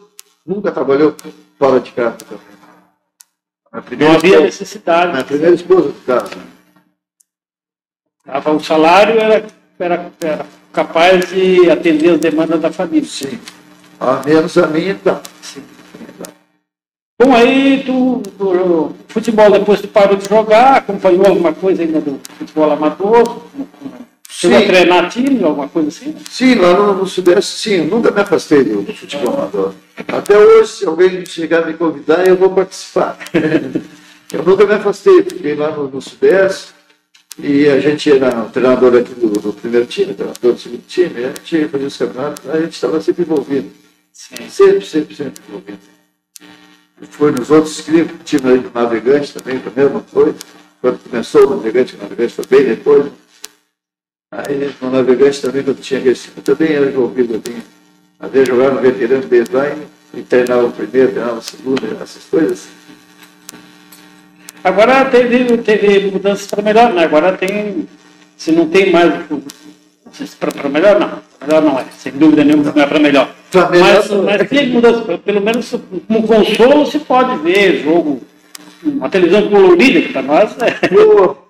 nunca trabalhou fora de casa também. Não havia esposa- necessidade. a primeira esposa de casa. Tava- O salário era, era, era capaz de atender as demandas da família. Sim. A menos a minha, tá. Sim. Bom, aí tu, tu- futebol, depois tu parou de jogar, acompanhou alguma coisa ainda do futebol amador? Chegou a treinar time, alguma coisa assim? Sim, lá no, no Sudeste, sim, eu nunca me afastei do do futebol amador. Até hoje, se alguém chegar a me convidar, eu vou participar. [LAUGHS] eu nunca me afastei, fiquei lá no, no Sudeste, e a gente era o treinador aqui do, do primeiro time, treinador do segundo time, a gente fazia os campeonatos, a gente estava sempre envolvido. Sim. Sempre, sempre, sempre envolvido. Foi nos outros times, time aí do Navegante também, a mesma coisa. Quando começou o Navegante, o Navegante foi bem depois. Aí no Navegante também, quando tinha time, também era envolvido ali. Às vezes jogava no veterano lá e, treinava o primeiro, treinava o segundo, essas coisas. Agora teve, teve mudanças para melhor, né? Agora tem, se não tem mais, para melhor não, melhor não é, sem dúvida nenhuma não é para melhor. Pra melhor mas, não é. mas mudanças, pelo menos como consolo se pode ver jogo, uma televisão colorida, que para nós é,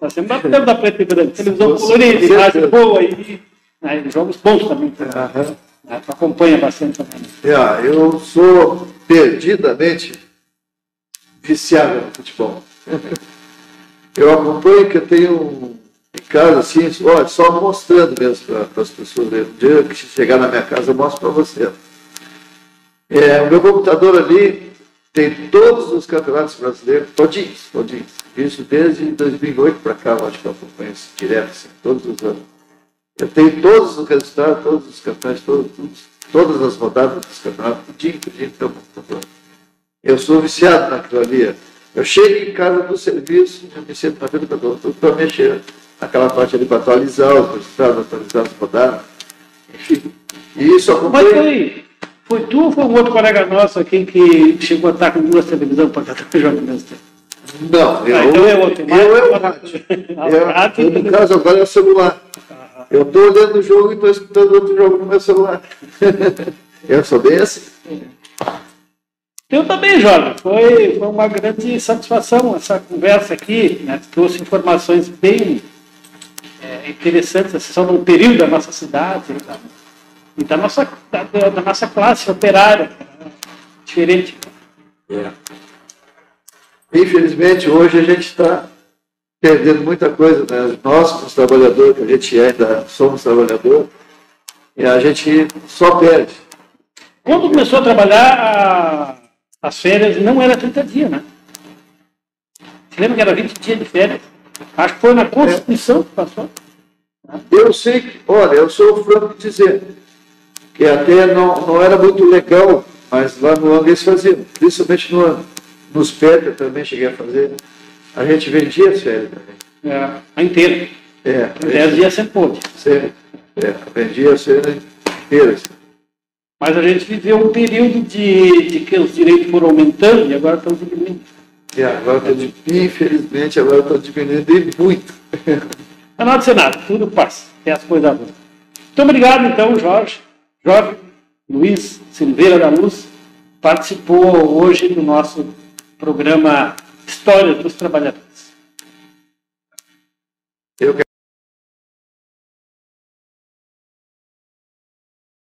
nós sempre batemos da preta e branca, televisão colorida, imagem boa e né, e jogos bons também, aham. né, acompanha bastante também. né? É, eu sou perdidamente viciado no futebol. Eu acompanho que eu tenho em casa, assim, olha, só mostrando mesmo para as pessoas. Um dia que chegar na minha casa, eu mostro para você. É, o meu computador ali tem todos os campeonatos brasileiros, todinhos, todinhos. Isso desde 2008 para cá, eu acho que eu acompanho isso direto, assim, todos os anos. Eu tenho todos os resultados, todos os campeonatos, todos, todos- todas as rodadas dos campeonatos, tudinho, tudinho, no meu computador. Eu sou viciado naquilo ali. Eu chego em casa do serviço, eu me sento na frente do computador, para mexer naquela parte ali, para atualizar os resultados, atualizar as rodadas. Enfim, e isso Mas acompanha. foi, foi tu ou foi um outro colega nosso aqui que chegou a estar com duas televisões para cada [LAUGHS] jogo mesmo tempo? Não, [LAUGHS] eu, Ah, então é outro. eu é o rádio. Ah, Eu, rádio. eu, no caso, agora é o celular. Eu estou olhando o jogo e estou escutando outro jogo no meu celular. [LAUGHS] eu sou assim. Eu também, Jorge. Foi, foi uma grande satisfação essa conversa aqui. Né? Trouxe informações bem é, interessantes, assim, sobre um período da nossa cidade e da, e da nossa, da, da nossa classe operária, né? diferente. Infelizmente, hoje a gente está perdendo muita coisa. Né? Nós, como trabalhadores, que a gente ainda somos trabalhadores, e a gente só perde. Quando começou a trabalhar, a- as férias não era 30 dias, né? Você lembra que era 20 dias de férias? Acho que foi na Constituição que passou. Eu sei que, olha, eu sou franco de dizer que até não, não era muito legal, mas lá no ano eles faziam, principalmente no ano. Nos eu também cheguei a fazer. A gente vendia as férias também. É, a inteira. É, a 10 gente dias sempre pôde. sempre, é, vendia as férias inteiras. Mas a gente viveu um período de, de que os direitos foram aumentando e agora estão diminuindo. E agora, tá di- infelizmente, agora está diminuindo e muito. Mas não adianta nada, tudo passa, tem as coisas boas. Muito obrigado, então, Jorge. Jorge Luiz Silveira da Luz participou hoje do nosso programa Histórias dos Trabalhadores. Eu